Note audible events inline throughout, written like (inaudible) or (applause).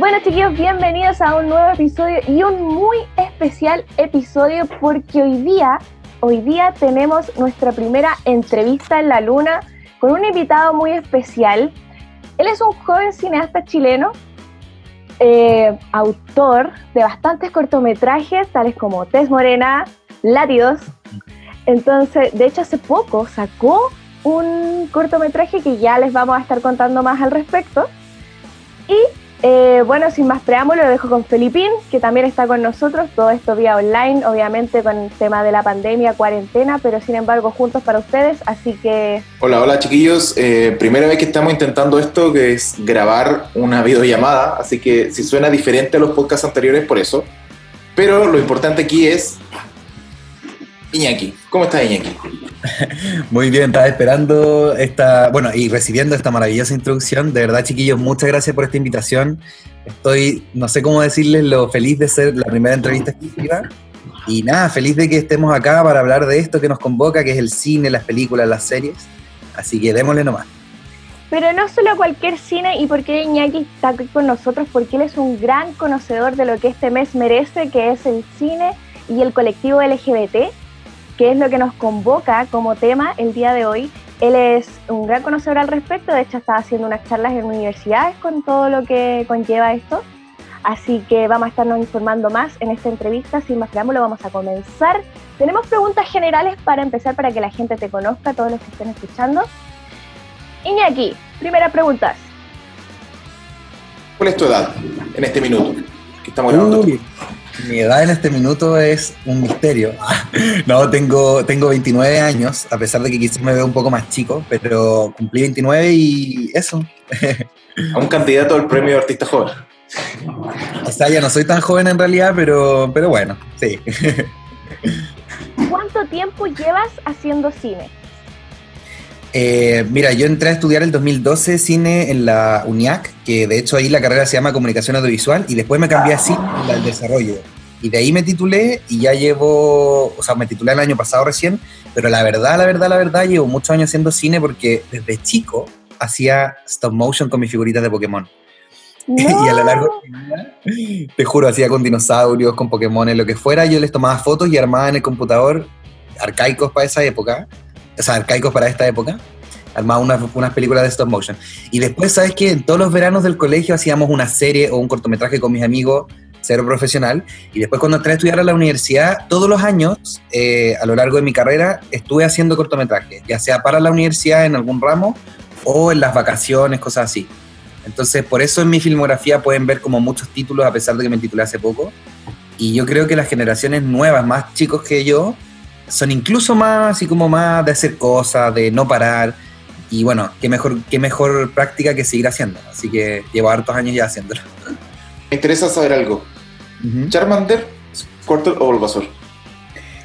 Bueno chiquillos, bienvenidos a un nuevo episodio y un muy especial episodio porque hoy día, hoy día tenemos nuestra primera entrevista en la luna con un invitado muy especial. Él es un joven cineasta chileno, eh, autor de bastantes cortometrajes, tales como Tez Morena, Látidos. Entonces, de hecho, hace poco sacó un cortometraje que ya les vamos a estar contando más al respecto. Y eh, bueno, sin más preámbulo, lo dejo con Felipín, que también está con nosotros. Todo esto vía online, obviamente con el tema de la pandemia, cuarentena, pero sin embargo juntos para ustedes. Así que. Hola, hola chiquillos. Eh, primera vez que estamos intentando esto, que es grabar una videollamada. Así que si suena diferente a los podcasts anteriores, por eso. Pero lo importante aquí es Iñaki. ¿Cómo estás, Iñaki? (laughs) Muy bien, estaba esperando esta, bueno, y recibiendo esta maravillosa introducción. De verdad, chiquillos, muchas gracias por esta invitación. Estoy, no sé cómo decirles, lo feliz de ser la primera entrevista exclusiva. Y nada, feliz de que estemos acá para hablar de esto que nos convoca, que es el cine, las películas, las series. Así que démosle nomás. Pero no solo cualquier cine y porque Iñaki está aquí con nosotros, porque él es un gran conocedor de lo que este mes merece, que es el cine y el colectivo LGBT que es lo que nos convoca como tema el día de hoy. Él es un gran conocedor al respecto, de hecho está haciendo unas charlas en universidades con todo lo que conlleva esto. Así que vamos a estarnos informando más en esta entrevista. Sin más preámbulo, vamos a comenzar. Tenemos preguntas generales para empezar, para que la gente te conozca, todos los que estén escuchando. Iñaki, primera pregunta. ¿Cuál es tu edad en este minuto que estamos grabando? Mi edad en este minuto es un misterio. (laughs) No, tengo, tengo 29 años, a pesar de que quizás me veo un poco más chico, pero cumplí 29 y eso. (laughs) A un candidato al premio de artista joven. O sea, ya no soy tan joven en realidad, pero, pero bueno, sí. (laughs) ¿Cuánto tiempo llevas haciendo cine? Eh, mira, yo entré a estudiar el 2012 cine en la UNIAC, que de hecho ahí la carrera se llama Comunicación Audiovisual, y después me cambié a cine al desarrollo. Y de ahí me titulé y ya llevo, o sea, me titulé el año pasado recién, pero la verdad, la verdad, la verdad, llevo muchos años haciendo cine porque desde chico hacía stop motion con mis figuritas de Pokémon. (laughs) y a lo largo de te juro, hacía con dinosaurios, con Pokémon, lo que fuera, yo les tomaba fotos y armaba en el computador arcaicos para esa época o sea, arcaicos para esta época, armaba unas, unas películas de stop motion. Y después, ¿sabes qué? En todos los veranos del colegio hacíamos una serie o un cortometraje con mis amigos, cero profesional. Y después cuando entré a estudiar a la universidad, todos los años, eh, a lo largo de mi carrera, estuve haciendo cortometrajes, ya sea para la universidad en algún ramo o en las vacaciones, cosas así. Entonces, por eso en mi filmografía pueden ver como muchos títulos, a pesar de que me titulé hace poco. Y yo creo que las generaciones nuevas, más chicos que yo, son incluso más así como más de hacer cosas, de no parar. Y bueno, qué mejor, qué mejor práctica que seguir haciendo. Así que llevo hartos años ya haciéndolo. (laughs) Me interesa saber algo. ¿Charmander, Squirtle o Bulbasaur?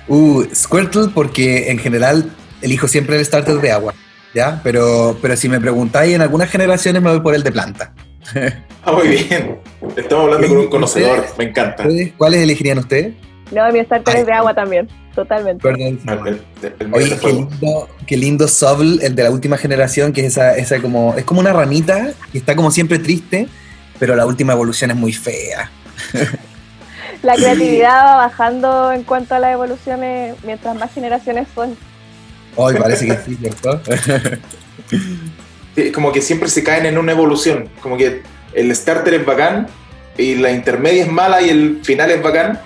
Uh, Squirtle porque en general elijo siempre el starter de agua, ¿ya? Pero, pero si me preguntáis, en algunas generaciones me voy por el de planta. (laughs) Ah, muy bien. Estamos hablando (laughs) con un conocedor, me encanta. ¿Cuáles elegirían ustedes? No, mi starter es de agua también, totalmente. Perdón. Oye, qué lindo, qué lindo el de la última generación, que es esa, esa como, es como una ranita que está como siempre triste, pero la última evolución es muy fea. La (laughs) creatividad va bajando en cuanto a las evoluciones mientras más generaciones son. Hoy parece que sí, ¿cierto? como que siempre se caen en una evolución, como que el starter es bacán y la intermedia es mala y el final es bacán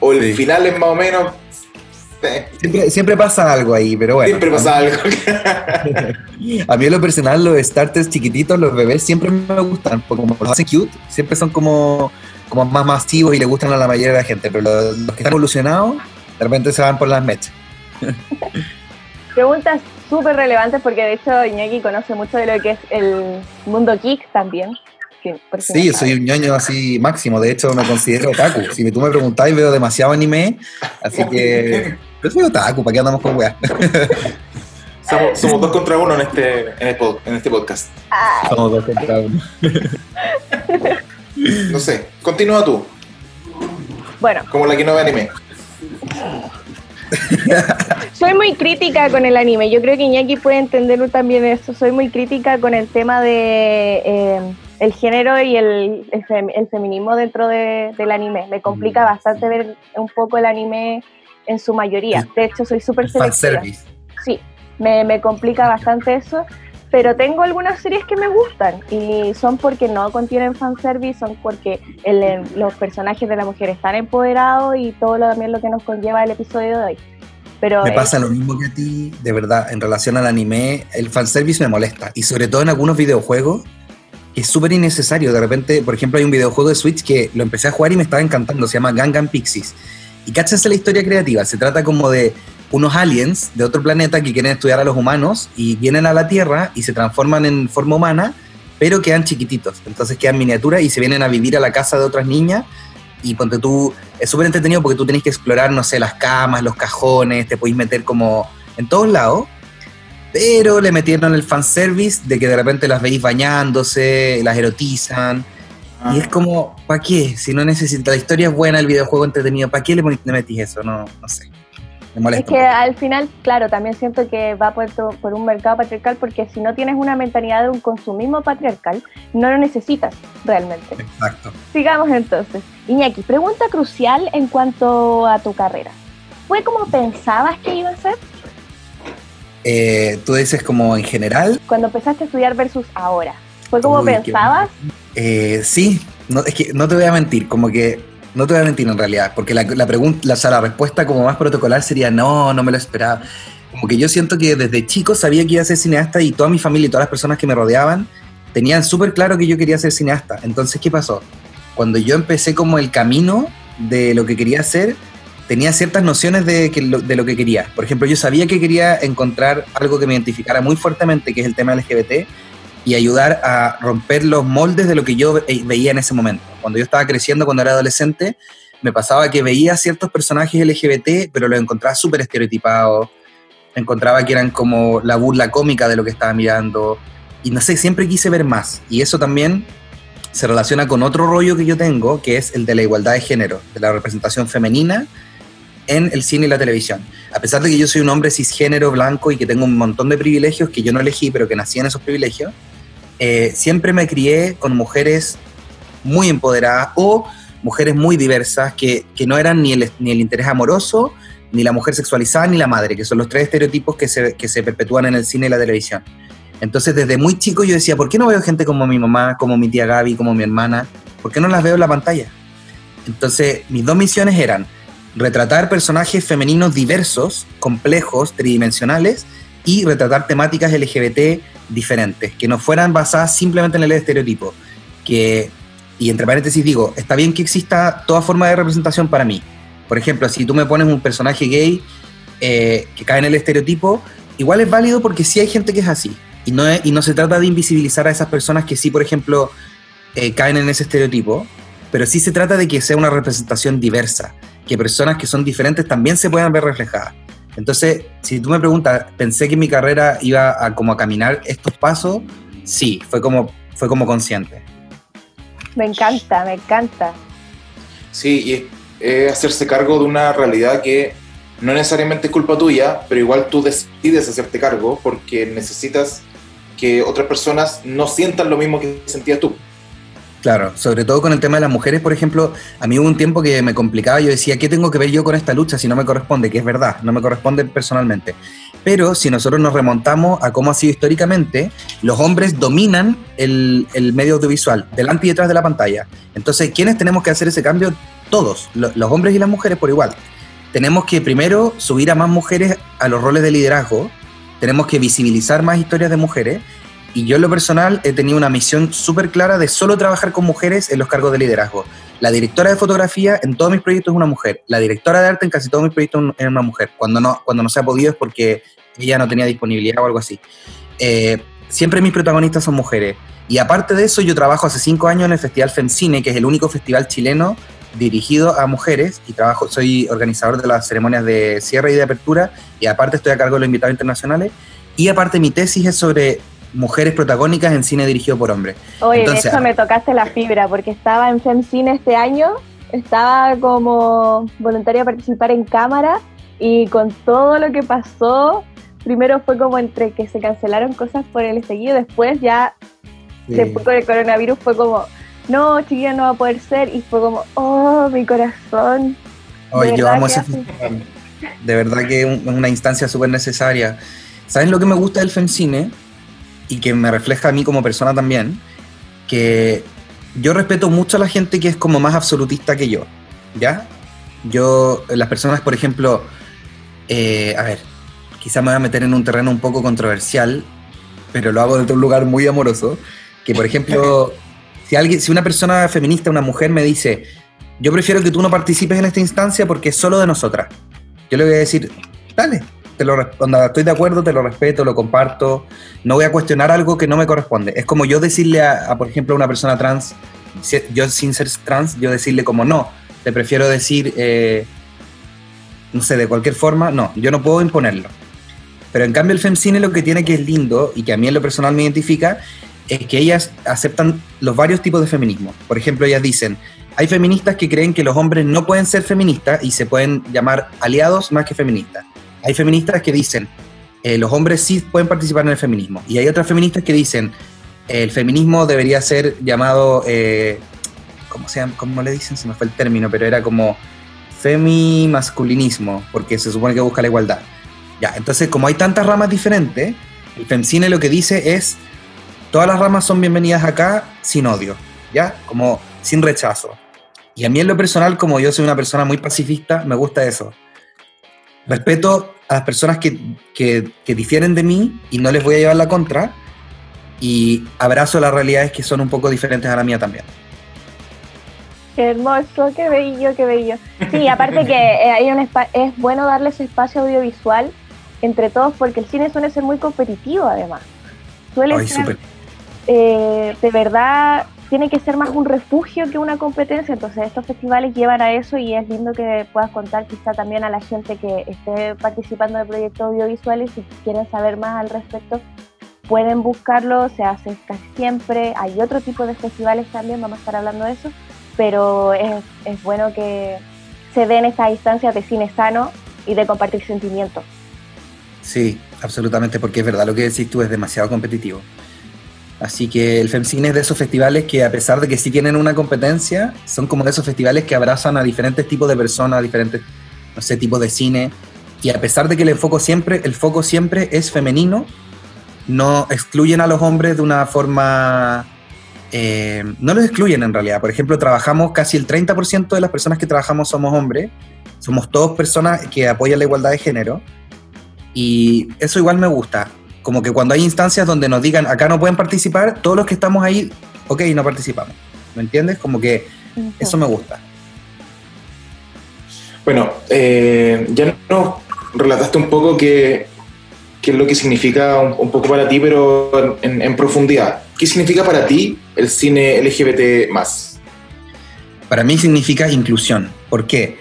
o el final es más o menos. Siempre, pasa algo ahí, pero bueno. Siempre pasa algo. (laughs) a mí en lo personal, los starters chiquititos, los bebés, siempre me gustan, porque como los hacen cute, siempre son como, como más masivos y le gustan a la mayoría de la gente, pero los, que están evolucionados, de repente se van por las mechas. (laughs) Preguntas súper relevantes porque de hecho Iñaki conoce mucho de lo que es el mundo geek también. Sí, yo soy un ñoño así máximo, de hecho me considero otaku. Si tú me preguntáis, veo demasiado anime, así que (laughs) yo soy otaku, ¿para qué andamos con weá? (laughs) Somos, dos contra uno en este, en, este podcast. Somos dos contra uno. (laughs) no sé, continúa tú. Bueno. Como la que no ve anime. Soy muy crítica con el anime. Yo creo que Iñaki puede entenderlo también esto. Soy muy crítica con el tema de... Eh, el género y el, el, feminismo dentro del anime. Me complica mm. bastante ver un poco el anime en su mayoría. De hecho, soy súper selectiva. Sí, me, me complica bastante eso pero tengo algunas series que me gustan y son porque no contienen fanservice, son porque los personajes de la mujer están empoderados y todo lo, también lo que nos conlleva el episodio de hoy. Pero me pasa lo mismo que a ti, de verdad, en relación al anime, el fanservice me molesta y sobre todo en algunos videojuegos es súper innecesario. De repente, por ejemplo, hay un videojuego de Switch que lo empecé a jugar y me estaba encantando, se llama Gangan Pixies. Y cáchense la historia creativa, se trata como de unos aliens de otro planeta que quieren estudiar a los humanos y vienen a la Tierra y se transforman en forma humana, pero quedan chiquititos. Entonces quedan miniaturas y se vienen a vivir a la casa de otras niñas. Y ponte tú, es súper entretenido porque tú tenés que explorar, no sé, las camas, los cajones, te podéis meter como en todos lados. Pero le metieron el fanservice de que de repente las veis bañándose, las erotizan. Y es ah. como, ¿para qué? Si no necesita, la historia es buena, el videojuego entretenido, ¿para qué le, le metís eso? No, no sé. Es que al final, claro, también siento que va por, por un mercado patriarcal porque si no tienes una mentalidad de un consumismo patriarcal, no lo necesitas realmente. Exacto. Sigamos entonces. Iñaki, pregunta crucial en cuanto a tu carrera. ¿Fue como pensabas que iba a ser? Eh, Tú dices como en general. Cuando empezaste a estudiar versus ahora. ¿Fue como pensabas? Eh, sí, no, es que no te voy a mentir, como que no te voy a mentir en realidad, porque la, pregunta, la, la respuesta como más protocolar sería no, no me lo esperaba. Como que yo siento que desde chico sabía que iba a ser cineasta y toda mi familia y todas las personas que me rodeaban tenían súper claro que yo quería ser cineasta. Entonces, ¿qué pasó? Cuando yo empecé como el camino de lo que quería hacer, tenía ciertas nociones de, de lo que quería. Por ejemplo, yo sabía que quería encontrar algo que me identificara muy fuertemente, que es el tema LGBT, y ayudar a romper los moldes de lo que yo veía en ese momento. Cuando yo estaba creciendo, cuando era adolescente, me pasaba que veía ciertos personajes LGBT, pero los encontraba súper estereotipados, encontraba que eran como la burla cómica de lo que estaba mirando, y no sé, siempre quise ver más, y eso también se relaciona con otro rollo que yo tengo, que es el de la igualdad de género, de la representación femenina en el cine y la televisión. A pesar de que yo soy un hombre cisgénero blanco y que tengo un montón de privilegios que yo no elegí, pero que nací en esos privilegios, eh, siempre me crié con mujeres muy empoderadas o mujeres muy diversas que, no eran ni el, ni el, interés amoroso, ni la mujer sexualizada, ni la madre, que son los tres estereotipos que se, que se perpetúan en el cine y la televisión. Entonces, desde muy chico yo decía, ¿por qué no veo gente como mi mamá, como mi tía Gaby, como mi hermana? ¿Por qué no las veo en la pantalla? Entonces, mis dos misiones eran retratar personajes femeninos diversos, complejos, tridimensionales, y retratar temáticas LGBT diferentes, que no fueran basadas simplemente en el estereotipo. Que, y entre paréntesis digo, está bien que exista toda forma de representación para mí. Por ejemplo, si tú me pones un personaje gay eh, que cae en el estereotipo, igual es válido porque sí hay gente que es así. Y no, y no se trata de invisibilizar a esas personas que sí, por ejemplo, eh, caen en ese estereotipo, pero sí se trata de que sea una representación diversa, que personas que son diferentes también se puedan ver reflejadas. Entonces, si tú me preguntas, ¿pensé que mi carrera iba a como a caminar estos pasos? Sí, fue como, fue como consciente. Me encanta, me encanta. Sí, y es hacerse cargo de una realidad que no necesariamente es culpa tuya, pero igual tú decides hacerte cargo porque necesitas que otras personas no sientan lo mismo que sentías tú. Claro, sobre todo con el tema de las mujeres, por ejemplo, a mí hubo un tiempo que me complicaba, yo decía, ¿qué tengo que ver yo con esta lucha si no me corresponde? Que es verdad, no me corresponde personalmente. Pero si nosotros nos remontamos a cómo ha sido históricamente, los hombres dominan el, medio audiovisual, delante y detrás de la pantalla. Entonces, ¿quiénes tenemos que hacer ese cambio? Todos, los hombres y las mujeres por igual. Tenemos que primero subir a más mujeres a los roles de liderazgo, tenemos que visibilizar más historias de mujeres y yo en lo personal he tenido una misión súper clara de solo trabajar con mujeres en los cargos de liderazgo. La directora de fotografía en todos mis proyectos es una mujer. La directora de arte en casi todos mis proyectos es una mujer. Cuando no, cuando no se ha podido es porque ella no tenía disponibilidad o algo así. Eh, siempre mis protagonistas son mujeres. Y aparte de eso, yo trabajo hace cinco años en el Festival FEMCINE, que es el único festival chileno dirigido a mujeres y trabajo, soy organizador de las ceremonias de cierre y de apertura y aparte estoy a cargo de los invitados internacionales y aparte mi tesis es sobre mujeres protagónicas en cine dirigido por hombres. Oye, de eso me tocaste la fibra, porque estaba en FemCine este año, estaba como voluntaria a participar en cámara y con todo lo que pasó, primero fue como entre que se cancelaron cosas por el estallido, después ya después con el coronavirus fue como, no, chiquilla, no va a poder ser. Y fue como, oh, mi corazón. Hoy yo amo ese festival. De verdad que es una instancia súper necesaria. ¿Saben lo que me gusta del FEMCINE? Y que me refleja a mí como persona también. Que yo respeto mucho a la gente que es como más absolutista que yo. ¿Ya? Yo, las personas, por ejemplo, eh, a ver, quizá me voy a meter en un terreno un poco controversial, pero lo hago desde un lugar muy amoroso. Que, por ejemplo, (laughs) si, alguien, si una persona feminista, una mujer, me dice, yo prefiero que tú no participes en esta instancia porque es solo de nosotras. Yo le voy a decir, dale, te lo, cuando estoy de acuerdo, te lo respeto, lo comparto, no voy a cuestionar algo que no me corresponde. Es como yo decirle a, por ejemplo, a una persona trans, yo sin ser trans, yo decirle como no, te prefiero decir, eh, no sé, de cualquier forma, no, yo no puedo imponerlo. Pero en cambio el FemCine lo que tiene que es lindo y que a mí en lo personal me identifica es que ellas aceptan los varios tipos de feminismo. Por ejemplo, ellas dicen, hay feministas que creen que los hombres no pueden ser feministas y se pueden llamar aliados más que feministas. Hay feministas que dicen, eh, los hombres sí pueden participar en el feminismo. Y hay otras feministas que dicen, el feminismo debería ser llamado, eh, ¿cómo, se ¿cómo le dicen? Se me fue el término, pero era como femi-masculinismo, porque se supone que busca la igualdad. Ya, entonces como hay tantas ramas diferentes, el FemCine lo que dice es, todas las ramas son bienvenidas acá sin odio, ¿ya? Como sin rechazo. Y a mí en lo personal, como yo soy una persona muy pacifista, me gusta eso. Respeto a las personas que, que, difieren de mí y no les voy a llevar la contra. Y abrazo las realidades que son un poco diferentes a la mía también. Qué hermoso, qué bello, qué bello. Sí, aparte que eh, hay un es bueno darles espacio audiovisual entre todos porque el cine suele ser muy competitivo además. Suele ser, eh, de verdad tiene que ser más un refugio que una competencia, entonces estos festivales llevan a eso y es lindo que puedas contar quizá también a la gente que esté participando de proyectos audiovisuales si quieren saber más al respecto pueden buscarlo, se hace casi siempre, hay otro tipo de festivales también, vamos a estar hablando de eso, pero es, es bueno que se den estas instancias de cine sano y de compartir sentimientos. Sí, absolutamente, porque es verdad lo que decís tú, es demasiado competitivo. Así que el FEMCINE es de esos festivales que a pesar de que sí tienen una competencia, son como de esos festivales que abrazan a diferentes tipos de personas, diferentes, no sé, tipos de cine. Y a pesar de que el foco siempre, el foco siempre es femenino, no excluyen a los hombres de una forma... Eh, no los excluyen en realidad. Por ejemplo, trabajamos, casi el 30% de las personas que trabajamos somos hombres. Somos todos personas que apoyan la igualdad de género. Y eso igual me gusta como que cuando hay instancias donde nos digan acá no pueden participar, todos los que estamos ahí, ok, no participamos. ¿Me entiendes? Como que eso me gusta. Bueno, eh, ya nos relataste un poco qué, qué es lo que significa un, poco para ti, pero en, profundidad. ¿Qué significa para ti el cine LGBT más? Para mí significa inclusión. ¿Por qué?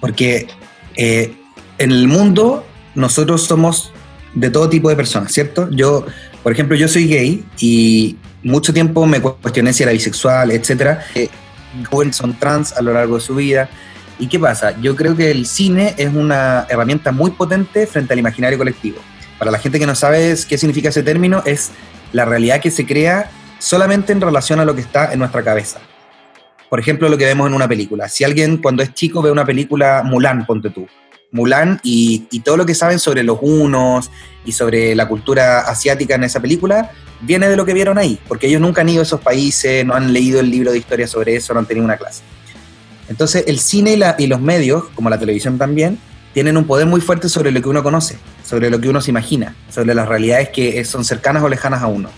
Porque eh, en el mundo nosotros somos de todo tipo de personas, ¿cierto? Yo, por ejemplo, yo soy gay y mucho tiempo me cuestioné si era bisexual, etcétera. Eh, son trans a lo largo de su vida. ¿Y qué pasa? Yo creo que el cine es una herramienta muy potente frente al imaginario colectivo. Para la gente que no sabe qué significa ese término, es la realidad que se crea solamente en relación a lo que está en nuestra cabeza. Por ejemplo, lo que vemos en una película. Si alguien cuando es chico ve una película Mulan, ponte tú, Mulan y, todo lo que saben sobre los unos y sobre la cultura asiática en esa película viene de lo que vieron ahí, porque ellos nunca han ido a esos países, no han leído el libro de historia sobre eso, no han tenido una clase. Entonces el cine y, los medios, como la televisión también, tienen un poder muy fuerte sobre lo que uno conoce, sobre lo que uno se imagina, sobre las realidades que son cercanas o lejanas a uno.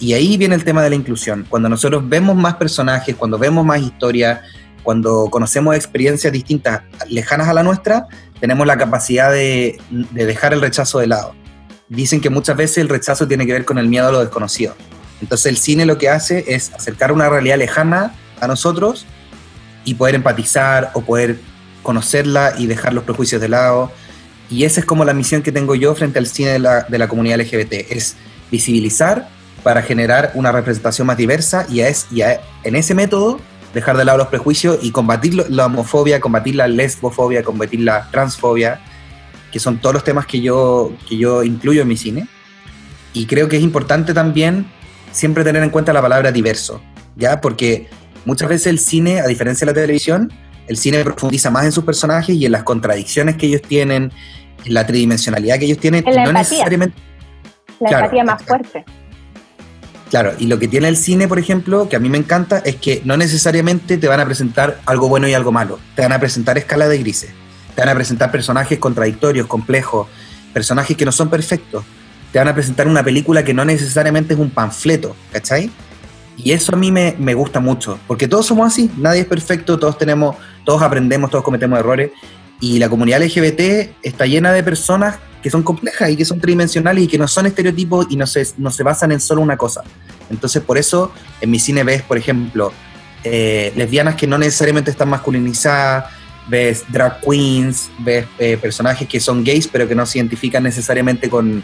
Y ahí viene el tema de la inclusión. Cuando nosotros vemos más personajes, cuando vemos más historia, cuando conocemos experiencias distintas, lejanas a la nuestra, tenemos la capacidad de, dejar el rechazo de lado. Dicen que muchas veces el rechazo tiene que ver con el miedo a lo desconocido. Entonces el cine lo que hace es acercar una realidad lejana a nosotros y poder empatizar o poder conocerla y dejar los prejuicios de lado. Y esa es como la misión que tengo yo frente al cine de la, comunidad LGBT, es visibilizar para generar una representación más diversa y, es, y en ese método dejar de lado los prejuicios y combatir la homofobia, combatir la lesbofobia, combatir la transfobia, que son todos los temas que yo, que yo incluyo en mi cine. Y creo que es importante también siempre tener en cuenta la palabra diverso, ¿ya? Porque muchas veces el cine, a diferencia de la televisión, el cine profundiza más en sus personajes y en las contradicciones que ellos tienen, en la tridimensionalidad que ellos tienen, En la no empatía. necesariamente La Claro, empatía más fuerte. Claro, y lo que tiene el cine, por ejemplo, que a mí me encanta, es que no necesariamente te van a presentar algo bueno y algo malo. Te van a presentar escala de grises. Te van a presentar personajes contradictorios, complejos, personajes que no son perfectos. Te van a presentar una película que no necesariamente es un panfleto, ¿cachai? Y eso a mí me, me gusta mucho, porque todos somos así, nadie es perfecto, todos tenemos, todos aprendemos, todos cometemos errores, y la comunidad LGBT está llena de personas que son complejas y que son tridimensionales y que no son estereotipos y no se, no se basan en solo una cosa. Entonces, por eso en mi cine ves, por ejemplo, eh, lesbianas que no necesariamente están masculinizadas, ves drag queens, ves eh, personajes que son gays pero que no se identifican necesariamente con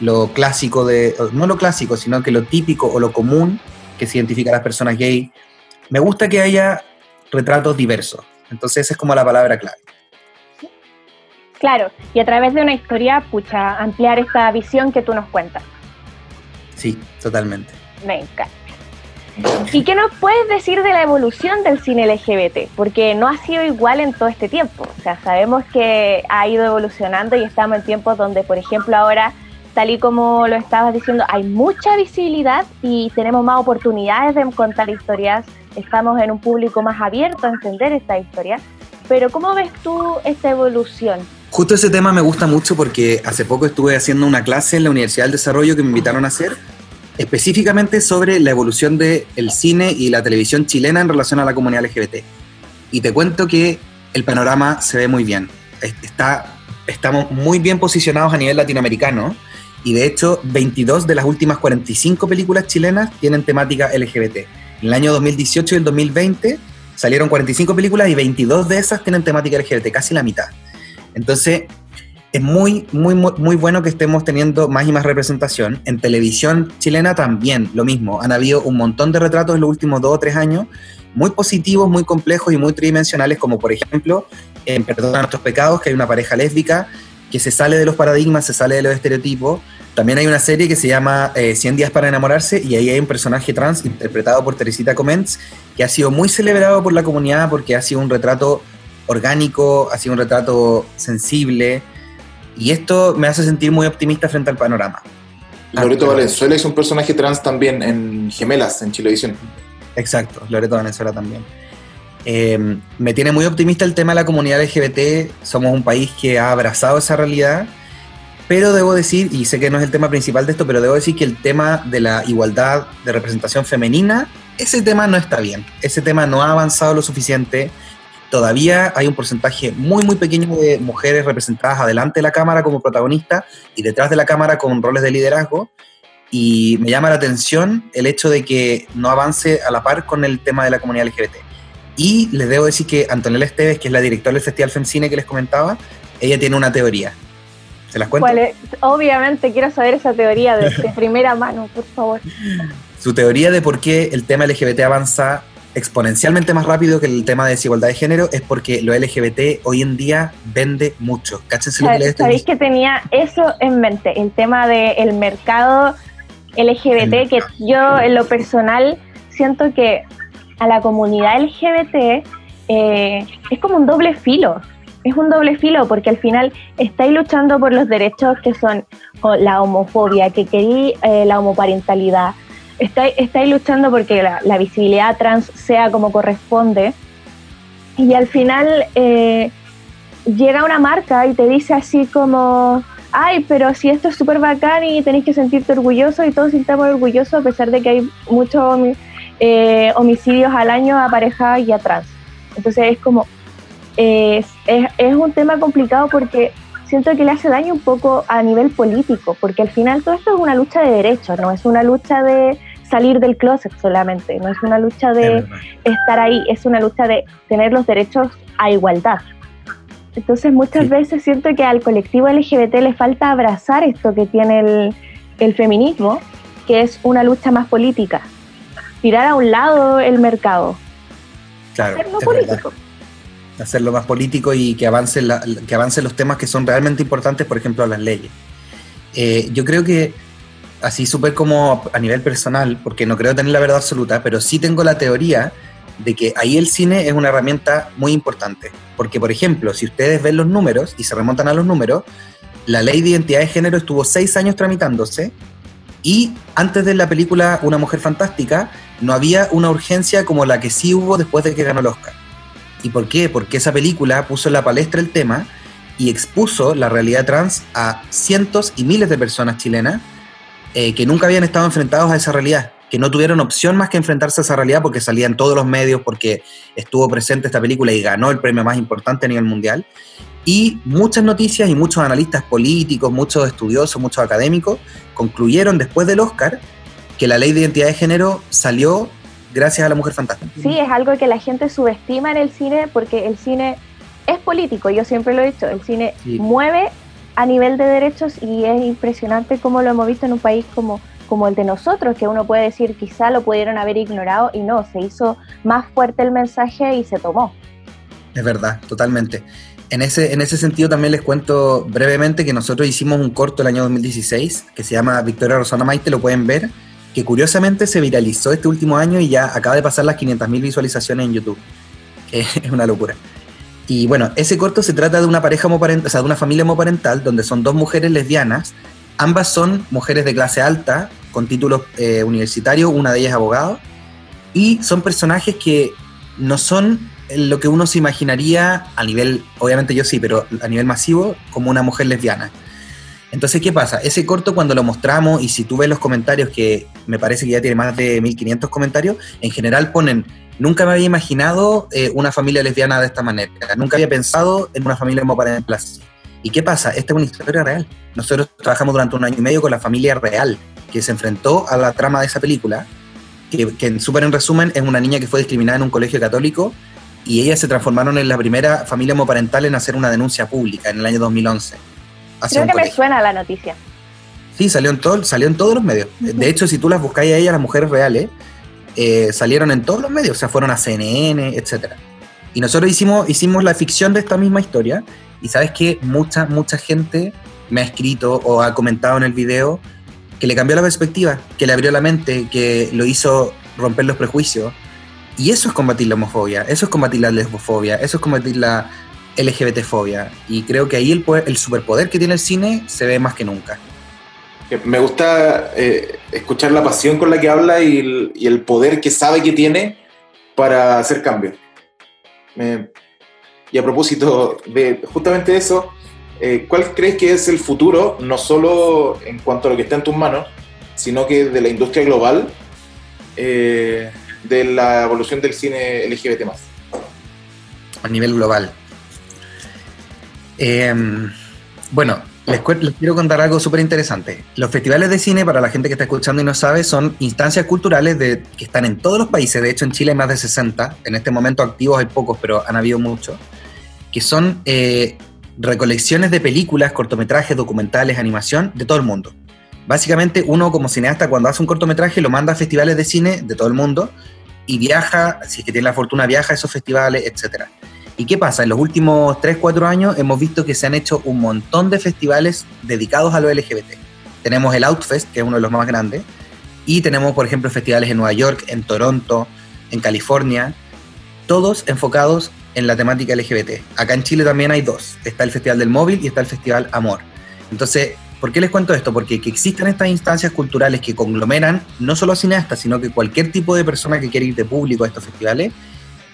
lo clásico de, no lo clásico, sino que lo típico o lo común que se identifica a las personas gay. Me gusta que haya retratos diversos. Entonces, es como la palabra clave. Claro, y a través de una historia, pucha, ampliar esta visión que tú nos cuentas. Sí, totalmente. Me encanta. ¿Y qué nos puedes decir de la evolución del cine LGBT? Porque no ha sido igual en todo este tiempo. O sea, sabemos que ha ido evolucionando y estamos en tiempos donde, por ejemplo, ahora, tal y como lo estabas diciendo, hay mucha visibilidad y tenemos más oportunidades de contar historias. Estamos en un público más abierto a entender esta historia. Pero ¿cómo ves tú esta evolución? Justo ese tema me gusta mucho porque hace poco estuve haciendo una clase en la Universidad del Desarrollo que me invitaron a hacer, específicamente sobre la evolución del cine y la televisión chilena en relación a la comunidad LGBT. Y te cuento que el panorama se ve muy bien. Es- Está, estamos muy bien posicionados a nivel latinoamericano y de hecho 22 de las últimas 45 películas chilenas tienen temática LGBT. En el año 2018 y el 2020 salieron 45 películas y 22 de esas tienen temática LGBT, casi la mitad. Entonces, es muy, muy, muy, bueno que estemos teniendo más y más representación. En televisión chilena también, lo mismo. Han habido un montón de retratos en los últimos dos o tres años, muy positivos, muy complejos y muy tridimensionales, como por ejemplo, en Perdona nuestros pecados, que hay una pareja lésbica que se sale de los paradigmas, se sale de los estereotipos. También hay una serie que se llama eh, 100 días para enamorarse y ahí hay un personaje trans interpretado por Teresita Comens que ha sido muy celebrado por la comunidad porque ha sido un retrato orgánico, ha sido un retrato sensible y esto me hace sentir muy optimista frente al panorama. Loreto Ah, Valenzuela es un personaje trans también en Gemelas, en Chilevisión. Exacto, Loreto Venezuela también. Eh, me tiene muy optimista el tema de la comunidad LGBT. Somos un país que ha abrazado esa realidad, pero debo decir, y sé que no es el tema principal de esto, pero debo decir que el tema de la igualdad de representación femenina, ese tema no está bien. Ese tema no ha avanzado lo suficiente. Todavía hay un porcentaje muy, muy pequeño de mujeres representadas adelante de la cámara como protagonistas y detrás de la cámara con roles de liderazgo. Y me llama la atención el hecho de que no avance a la par con el tema de la comunidad LGBT. Y les debo decir que Antonella Esteves, que es la directora del Festival Femcine que les comentaba, ella tiene una teoría. ¿Se las cuento? ¿Cuál es? Obviamente quiero saber esa teoría de, de (laughs) primera mano, por favor. Su teoría de por qué el tema LGBT avanza exponencialmente más rápido que el tema de desigualdad de género es porque lo LGBT hoy en día vende mucho. Cáchense lo que les Sabéis que tenía eso en mente, el tema del mercado LGBT, que yo en lo personal siento que a la comunidad LGBT eh, es como un doble filo. Es un doble filo porque al final estáis luchando por los derechos que son la homofobia, que querí eh, la homoparentalidad. Estáis, luchando porque la, visibilidad trans sea como corresponde. Y al final eh, llega una marca y te dice así como, ay, pero si esto es súper bacán y tenéis que sentirte orgulloso y todos sintamos orgullosos a pesar de que hay muchos eh, homicidios al año a pareja y a trans. Entonces es como, es, es, es un tema complicado porque siento que le hace daño un poco a nivel político, porque al final todo esto es una lucha de derechos, no es una lucha de salir del closet solamente, no es una lucha de estar ahí, es una lucha de tener los derechos a igualdad. Entonces muchas Sí. veces siento que al colectivo LGBT le falta abrazar esto que tiene el, el feminismo, que es una lucha más política. Tirar a un lado el mercado, Claro, hacerlo es verdad. Hacerlo más político y que avancen, que avancen los temas que son realmente importantes, por ejemplo, las leyes. Eh, yo creo que así súper como a nivel personal, porque no creo tener la verdad absoluta, pero sí tengo la teoría de que ahí el cine es una herramienta muy importante. Porque, por ejemplo, si ustedes ven los números y se remontan a los números, la ley de identidad de género estuvo seis años tramitándose y antes de la película Una mujer fantástica no había una urgencia como la que sí hubo después de que ganó el Oscar. ¿Y por qué? Porque esa película puso en la palestra el tema y expuso la realidad trans a cientos y miles de personas chilenas eh, que nunca habían estado enfrentados a esa realidad, que no tuvieron opción más que enfrentarse a esa realidad porque salía en todos los medios, porque estuvo presente esta película y ganó el premio más importante a nivel mundial. Y muchas noticias y muchos analistas políticos, muchos estudiosos, muchos académicos concluyeron después del Oscar que la ley de identidad de género salió gracias a la Mujer Fantástica. Sí, es algo que la gente subestima en el cine porque el cine es político, yo siempre lo he dicho, el cine mueve a nivel de derechos y es impresionante cómo lo hemos visto en un país como, como el de nosotros, que uno puede decir quizá lo pudieron haber ignorado y no, se hizo más fuerte el mensaje y se tomó. Es verdad, totalmente. En ese, en ese sentido también les cuento brevemente que nosotros hicimos un corto el año 2016 que se llama Victoria Rosana Maite, lo pueden ver, que curiosamente se viralizó este último año y ya acaba de pasar las 500.000 visualizaciones en YouTube, (laughs) es una locura. Y bueno, ese corto se trata de una pareja homoparental, o sea, de una familia homoparental donde son dos mujeres lesbianas. Ambas son mujeres de clase alta, con títulos eh, universitarios, una de ellas es abogado. Y son personajes que no son lo que uno se imaginaría a nivel, obviamente yo sí, pero a nivel masivo, como una mujer lesbiana. Entonces, ¿qué pasa? Ese corto cuando lo mostramos, y si tú ves los comentarios, que me parece que ya tiene más de 1500 comentarios, en general ponen Nunca me había imaginado eh, una familia lesbiana de esta manera. Nunca había pensado en una familia homoparental así. ¿Y qué pasa? Esta es una historia real. Nosotros trabajamos durante un año y medio con la familia real que se enfrentó a la trama de esa película, que, que súper en resumen es una niña que fue discriminada en un colegio católico y ellas se transformaron en la primera familia homoparental en hacer una denuncia pública en el año 2011. Creo que me suena la noticia. Sí, salió en, todo, salió en todos los medios. De hecho, si tú las buscáis a ellas, las mujeres reales, eh, salieron en todos los medios, o sea, fueron a CNN, etc. Y nosotros hicimos, hicimos la ficción de esta misma historia y sabes que mucha, mucha gente me ha escrito o ha comentado en el video que le cambió la perspectiva, que le abrió la mente, que lo hizo romper los prejuicios. Y eso es combatir la homofobia, eso es combatir la lesbofobia, eso es combatir la LGBTfobia. Y creo que ahí el, el superpoder que tiene el cine se ve más que nunca. Me gusta eh, escuchar la pasión con la que habla y el, poder que sabe que tiene para hacer cambios. y a propósito de justamente eso, eh, ¿cuál crees que es el futuro, no solo en cuanto a lo que está en tus manos, sino que de la industria global, eh, de la evolución del cine LGBT A nivel global. Bueno, les, quiero contar algo súper interesante. Los festivales de cine, para la gente que está escuchando y no sabe, son instancias culturales de, que están en todos los países. De hecho, en Chile hay más de 60. En este momento activos hay pocos, pero han habido muchos. Que son eh, recolecciones de películas, cortometrajes, documentales, animación de todo el mundo. Básicamente, uno como cineasta, cuando hace un cortometraje, lo manda a festivales de cine de todo el mundo y viaja, si es que tiene la fortuna, viaja a esos festivales, etcétera. ¿Y qué pasa? En los últimos 3, 4 años hemos visto que se han hecho un montón de festivales dedicados a lo LGBT. Tenemos el Outfest, que es uno de los más grandes, y tenemos, por ejemplo, festivales en Nueva York, en Toronto, en California, todos enfocados en la temática LGBT. Acá en Chile también hay dos. Está el Festival del Móvil y está el Festival Amor. Entonces, ¿por qué les cuento esto? Porque que existan estas instancias culturales que conglomeran no solo a cineastas, sino que cualquier tipo de persona que quiera ir de público a estos festivales,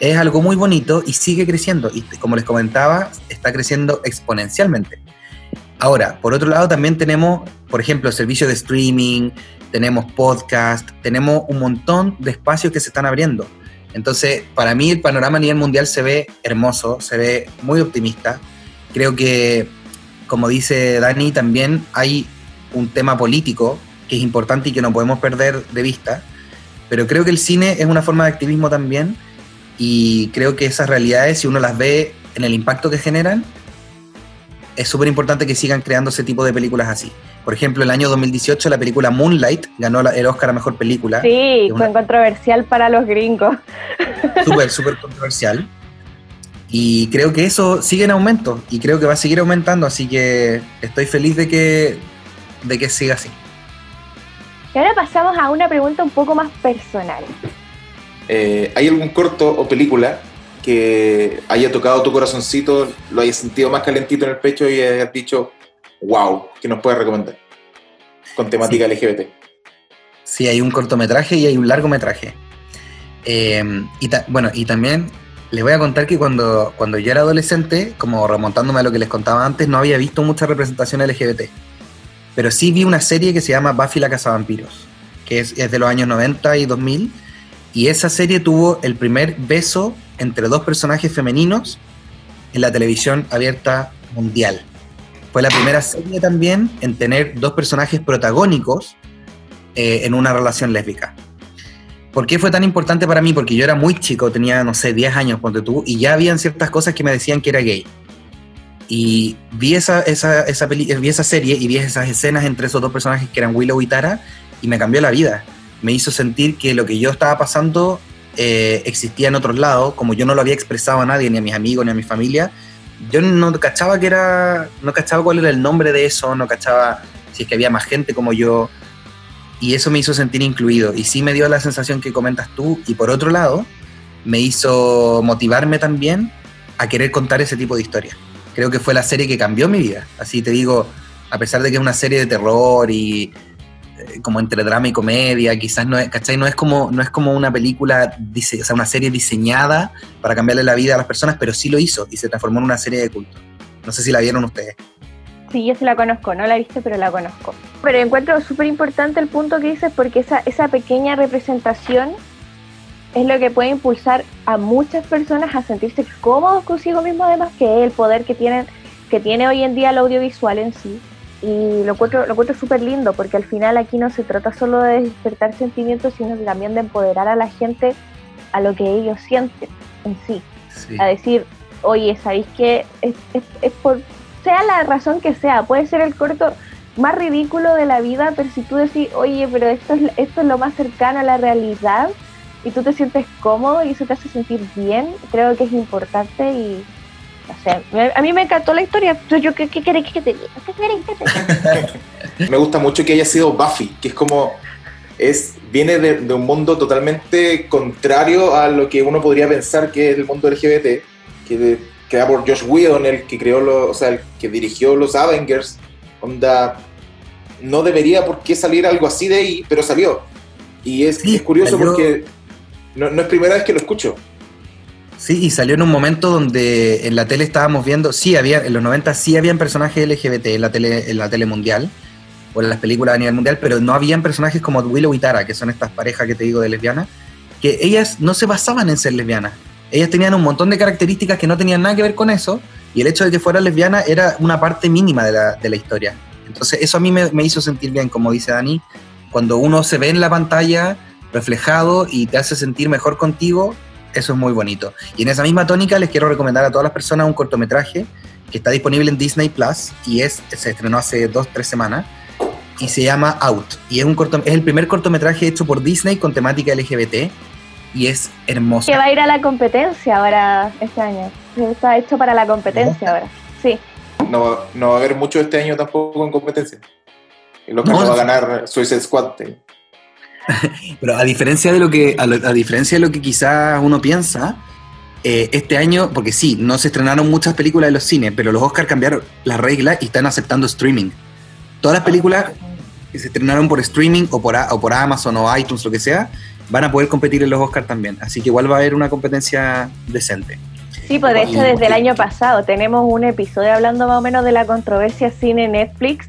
es algo muy bonito y sigue creciendo. Y como les comentaba, está creciendo exponencialmente. Ahora, por otro lado, también tenemos, por ejemplo, servicios de streaming, tenemos podcast, tenemos un montón de espacios que se están abriendo. Entonces, para mí el panorama a nivel mundial se ve hermoso, se ve muy optimista. Creo que, como dice Dani, también hay un tema político que es importante y que no podemos perder de vista. Pero creo que el cine es una forma de activismo también y creo que esas realidades, si uno las ve en el impacto que generan, es súper importante que sigan creando ese tipo de películas así. Por ejemplo, el año 2018 la película Moonlight ganó el Oscar a Mejor Película. Sí, fue controversial para los gringos. (laughs) Súper, súper controversial. Y creo que eso sigue en aumento y creo que va a seguir aumentando, así que estoy feliz de que, de que siga así. Y ahora pasamos a una pregunta un poco más personal. Eh, ¿Hay algún corto o película que haya tocado tu corazoncito, lo hayas sentido más calentito en el pecho y hayas dicho, wow, que nos puedes recomendar? Con temática LGBT. Sí, hay un cortometraje y hay un largometraje. Eh, y bueno, y también les voy a contar que cuando, cuando yo era adolescente, como remontándome a lo que les contaba antes, no había visto mucha representación LGBT. Pero sí vi una serie que se llama Buffy la Cazavampiros, que es, es de los años 90 y 2000. Y esa serie tuvo el primer beso entre dos personajes femeninos en la televisión abierta mundial. Fue la primera serie también en tener dos personajes protagónicos eh, en una relación lésbica. ¿Por qué fue tan importante para mí? Porque yo era muy chico, tenía, no sé, 10 años, ponte tú, y ya habían ciertas cosas que me decían que era gay. Y vi esa, esa, esa, vi esa serie y vi esas escenas entre esos dos personajes que eran Willow y Tara, y me cambió la vida. Me hizo sentir que lo que yo estaba pasando eh, existía en otros lados, como yo no lo había expresado a nadie, ni a mis amigos, ni a mi familia. Yo no cachaba que era, no cachaba cuál era el nombre de eso, no cachaba si es que había más gente como yo, y eso me hizo sentir incluido. Y sí me dio la sensación que comentas tú. Y por otro lado, me hizo motivarme también a querer contar ese tipo de historias. Creo que fue la serie que cambió mi vida. Así te digo, a pesar de que es una serie de terror y como entre drama y comedia, quizás no es, ¿cachai? No es como, no es como una película, o sea, una serie diseñada para cambiarle la vida a las personas, pero sí lo hizo y se transformó en una serie de culto. No sé si la vieron ustedes. Sí, yo sí la conozco, no la he visto, pero la conozco. Pero encuentro súper importante el punto que dices porque esa, esa pequeña representación es lo que puede impulsar a muchas personas a sentirse cómodos consigo mismos, además que es el poder que tienen que tiene hoy en día el audiovisual en sí. Y lo encuentro, lo encuentro súper lindo porque al final aquí no se trata solo de despertar sentimientos, sino también de empoderar a la gente a lo que ellos sienten en sí. A decir, oye, ¿sabéis que es, es, es por sea la razón que sea, puede ser el corto más ridículo de la vida, pero si tú decís, oye, pero esto es, esto es lo más cercano a la realidad y tú te sientes cómodo y eso te hace sentir bien, creo que es importante y no sé, a mí me encantó la historia. Yo, ¿qué, qué querés que te diga? ¿Qué querés que te (laughs) me gusta mucho que haya sido Buffy, que es como, es viene de, de, un mundo totalmente contrario a lo que uno podría pensar que es el mundo LGBT, que creada por Josh Whedon, el que creó los, o sea, el que dirigió los Avengers, onda, no debería por qué salir algo así de ahí, pero salió. Y es, es curioso porque no, no, es primera vez que lo escucho. Sí, y salió en un momento donde en la tele estábamos viendo, sí había, en los 90 sí habían personajes LGBT en la tele, en la tele mundial, o en las películas a nivel mundial, pero no habían personajes como Willow y Tara, que son estas parejas que te digo de lesbianas, que ellas no se basaban en ser lesbianas ellas tenían un montón de características que no tenían nada que ver con eso, y el hecho de que fuera lesbiana era una parte mínima de la, de la historia. Entonces eso a mí me, me, hizo sentir bien, como dice Dani, cuando uno se ve en la pantalla reflejado y te hace sentir mejor contigo, eso es muy bonito. Y en esa misma tónica les quiero recomendar a todas las personas un cortometraje que está disponible en Disney Plus y es, se estrenó hace dos, tres semanas y se llama Out. Y es, un corto, es el primer cortometraje hecho por Disney con temática LGBT y es hermoso. Que va a ir a la competencia ahora este año. Está hecho para la competencia ahora. Sí. No, no va a haber mucho este año tampoco en competencia. Y lo que no, va a ganar Suicide Squad. (laughs) Pero a diferencia de lo que a, lo, a, diferencia de lo que quizás uno piensa, eh, este año, porque sí, no se estrenaron muchas películas de los cines, pero los Oscars cambiaron las reglas y están aceptando streaming. Todas las películas que se estrenaron por streaming o por, o por Amazon o iTunes, lo que sea, van a poder competir en los Oscars también. Así que igual va a haber una competencia decente. Sí, pues de hecho desde el año pasado tenemos un episodio hablando más o menos de la controversia cine Netflix,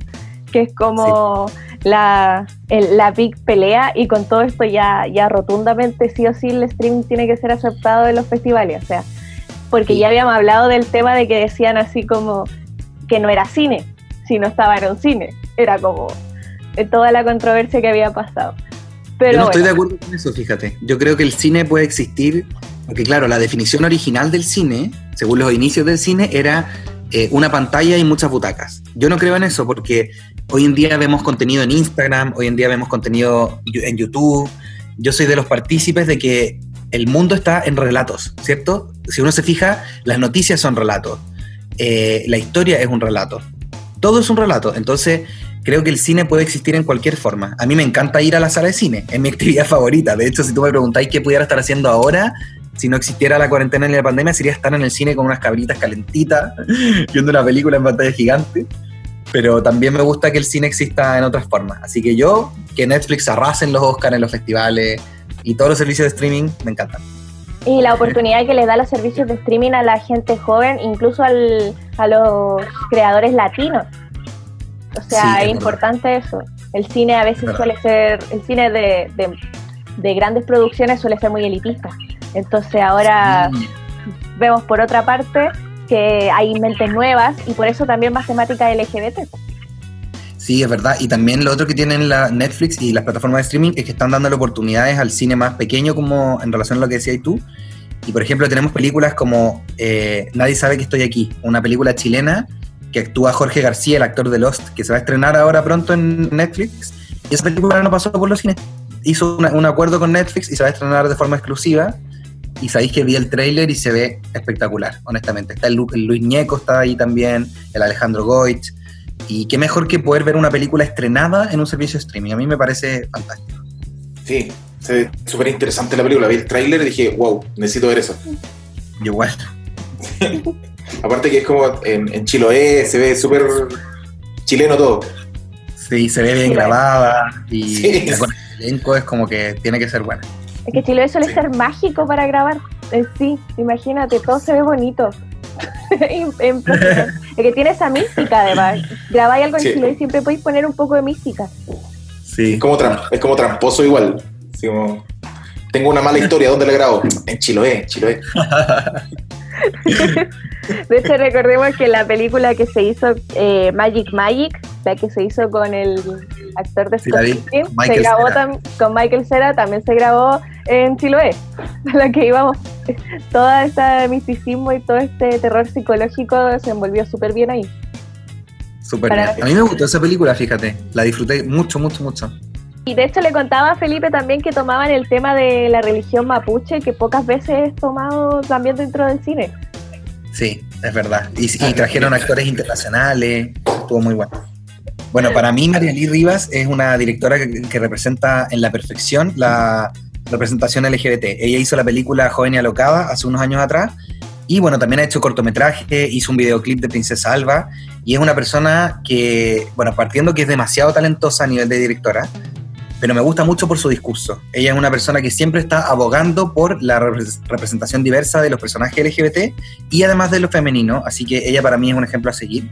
que es como sí. La, el, la big pelea y con todo esto ya, ya rotundamente sí o sí el streaming tiene que ser aceptado en los festivales, o sea, porque sí. ya habíamos hablado del tema de que decían así como que no era cine, si no estaba en un cine, era como toda la controversia que había pasado. Pero Yo no estoy de acuerdo con eso, fíjate. Yo creo que el cine puede existir, porque claro, la definición original del cine, según los inicios del cine, era eh, una pantalla y muchas butacas. Yo no creo en eso, porque hoy en día vemos contenido en Instagram, hoy en día vemos contenido en YouTube. Yo soy de los partícipes de que el mundo está en relatos, ¿cierto? Si uno se fija, las noticias son relatos, eh, la historia es un relato, todo es un relato. Entonces, creo que el cine puede existir en cualquier forma. A mí me encanta ir a la sala de cine, es mi actividad (laughs) favorita. De hecho, si tú me preguntáis qué pudiera estar haciendo ahora, si no existiera la cuarentena ni la pandemia, sería estar en el cine con unas cabritas calentitas, (laughs) viendo una película en pantalla gigante. Pero también me gusta que el cine exista en otras formas. Así que yo, que Netflix arrase en los Oscars, en los festivales y todos los servicios de streaming, me encantan. Y la oportunidad que le da los servicios de streaming a la gente joven, incluso al, a los creadores latinos. O sea, es, importante eso. El cine a veces suele ser, el cine de, de, grandes producciones suele ser muy elitista. Entonces ahora vemos por otra parte que hay mentes nuevas y por eso también más temática LGBT. Sí, es verdad. Y también lo otro que tienen la Netflix y las plataformas de streaming es que están dando oportunidades al cine más pequeño, como en relación a lo que decías tú. Y por ejemplo, tenemos películas como eh, Nadie sabe que estoy aquí, una película chilena que actúa Jorge García, el actor de Lost, que se va a estrenar ahora pronto en Netflix. Y esa película no pasó por los cines. Hizo un acuerdo con Netflix y se va a estrenar de forma exclusiva. Y sabéis que vi el tráiler y se ve espectacular, honestamente. Está el, Luis Ñeco, está ahí también, el Alejandro Goich. Y qué mejor que poder ver una película estrenada en un servicio de streaming. A mí me parece fantástico. Sí, se ve súper interesante la película. Vi el tráiler y dije, wow, necesito ver eso. Yo igual. (laughs) Aparte que es como en, Chiloé, se ve súper chileno todo. Sí, se ve bien grabada y el elenco es como que tiene que ser buena. Es que Chiloé suele ser mágico para grabar. Eh, sí, imagínate, todo se ve bonito. (laughs) es que tiene esa mística además. Grabáis algo en Chiloé y siempre podéis poner un poco de mística. Sí. Es como, es como tramposo igual. tengo una mala historia, ¿dónde la grabo? En Chiloé, Chiloé. (laughs) De hecho, recordemos que la película que se hizo, eh, Magic Magic, la que se hizo con el actor de Scott se grabó con Michael Cera, también se grabó en Chiloé, (laughs) a la que íbamos. (laughs) Todo este misticismo y todo este terror psicológico se envolvió súper bien ahí. Súper bien. A mí me gustó esa película, fíjate. La disfruté mucho, mucho, mucho. Y de hecho le contaba a Felipe también que tomaban el tema de la religión mapuche, que pocas veces es tomado también dentro del cine. Sí, es verdad. Y, trajeron actores internacionales, estuvo muy bueno. Bueno, para mí María Lee Rivas es una directora que, representa en la perfección la representación LGBT. Ella hizo la película Joven y Alocada hace unos años atrás y bueno, también ha hecho cortometraje, hizo un videoclip de Princesa Alba y es una persona que, bueno, partiendo que es demasiado talentosa a nivel de directora, pero me gusta mucho por su discurso. Ella es una persona que siempre está abogando por la representación diversa de los personajes LGBT y además de lo femenino, así que ella para mí es un ejemplo a seguir.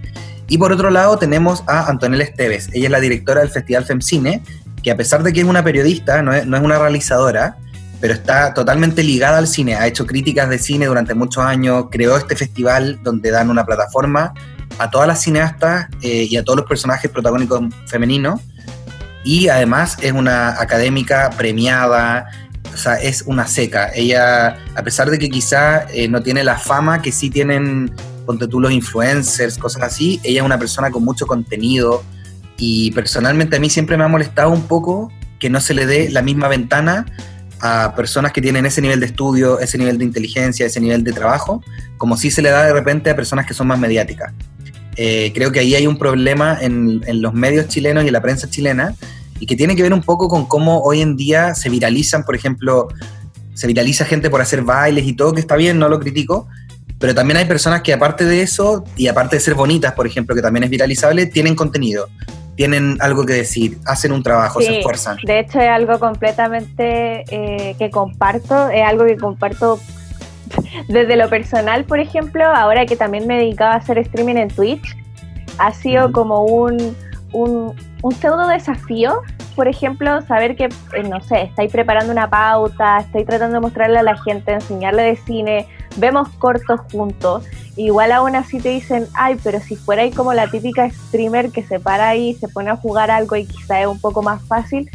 Y por otro lado tenemos a Antonella Esteves, ella es la directora del Festival FemCine, que a pesar de que es una periodista, no es, no es una realizadora, pero está totalmente ligada al cine, ha hecho críticas de cine durante muchos años, creó este festival donde dan una plataforma a todas las cineastas eh, y a todos los personajes protagónicos femeninos y además es una académica premiada, o sea, es una seca. Ella, a pesar de que quizá eh, no tiene la fama que sí tienen, ponte tú, influencers, cosas así, ella es una persona con mucho contenido y personalmente a mí siempre me ha molestado un poco que no se le dé la misma ventana a personas que tienen ese nivel de estudio, ese nivel de inteligencia, ese nivel de trabajo, como si se le da de repente a personas que son más mediáticas. Eh, creo que ahí hay un problema en, los medios chilenos y en la prensa chilena y que tiene que ver un poco con cómo hoy en día se viralizan, por ejemplo, se viraliza gente por hacer bailes y todo, que está bien, no lo critico, pero también hay personas que aparte de eso, y aparte de ser bonitas, por ejemplo, que también es viralizable, tienen contenido, tienen algo que decir, hacen un trabajo, se esfuerzan. De hecho, es algo completamente eh, que comparto, es algo que comparto (laughs) desde lo personal, por ejemplo, ahora que también me dedicaba a hacer streaming en Twitch, ha sido como un, un, pseudo desafío, por ejemplo, saber que, eh, no sé, estáis preparando una pauta, estoy tratando de mostrarle a la gente, enseñarle de cine, vemos cortos juntos, igual aún así te dicen, ay, pero si fuera ahí como la típica streamer que se para ahí, se pone a jugar algo y quizá es un poco más fácil,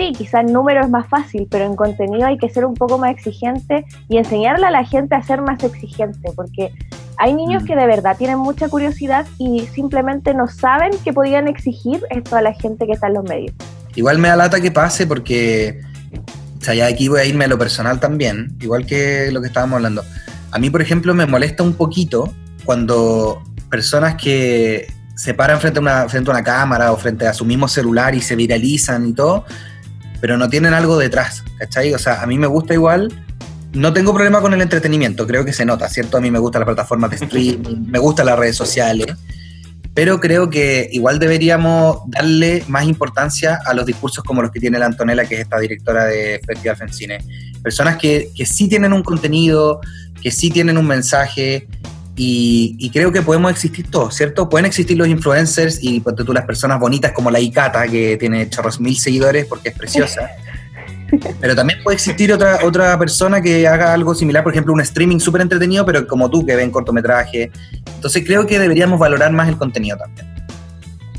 sí, quizás en número es más fácil, pero en contenido hay que ser un poco más exigente y enseñarle a la gente a ser más exigente, porque hay niños mm. que de verdad tienen mucha curiosidad y simplemente no saben que podían exigir esto a la gente que está en los medios. Igual me da lata que pase porque, o sea, ya aquí voy a irme a lo personal también, igual que lo que estábamos hablando. A mí, por ejemplo, me molesta un poquito cuando personas que se paran frente a, una, frente a una cámara o frente a su mismo celular y se viralizan y todo, pero no tienen algo detrás, ¿cachai? O sea, a mí me gusta igual, no tengo problema con el entretenimiento, creo que se nota, ¿cierto? A mí me gustan las plataformas de streaming, (laughs) me gustan las redes sociales, pero creo que igual deberíamos darle más importancia a los discursos como los que tiene la Antonella, que es esta directora de Festival Fencine. Personas que, que sí tienen un contenido, que sí tienen un mensaje, y, creo que podemos existir todos, ¿cierto? Pueden existir los influencers y pues, tú las personas bonitas como la Icata, que tiene chorros mil seguidores porque es preciosa. (laughs) Pero también puede existir otra, otra persona que haga algo similar, por ejemplo, un streaming súper entretenido, pero como tú, que ven cortometraje. Entonces creo que deberíamos valorar más el contenido también.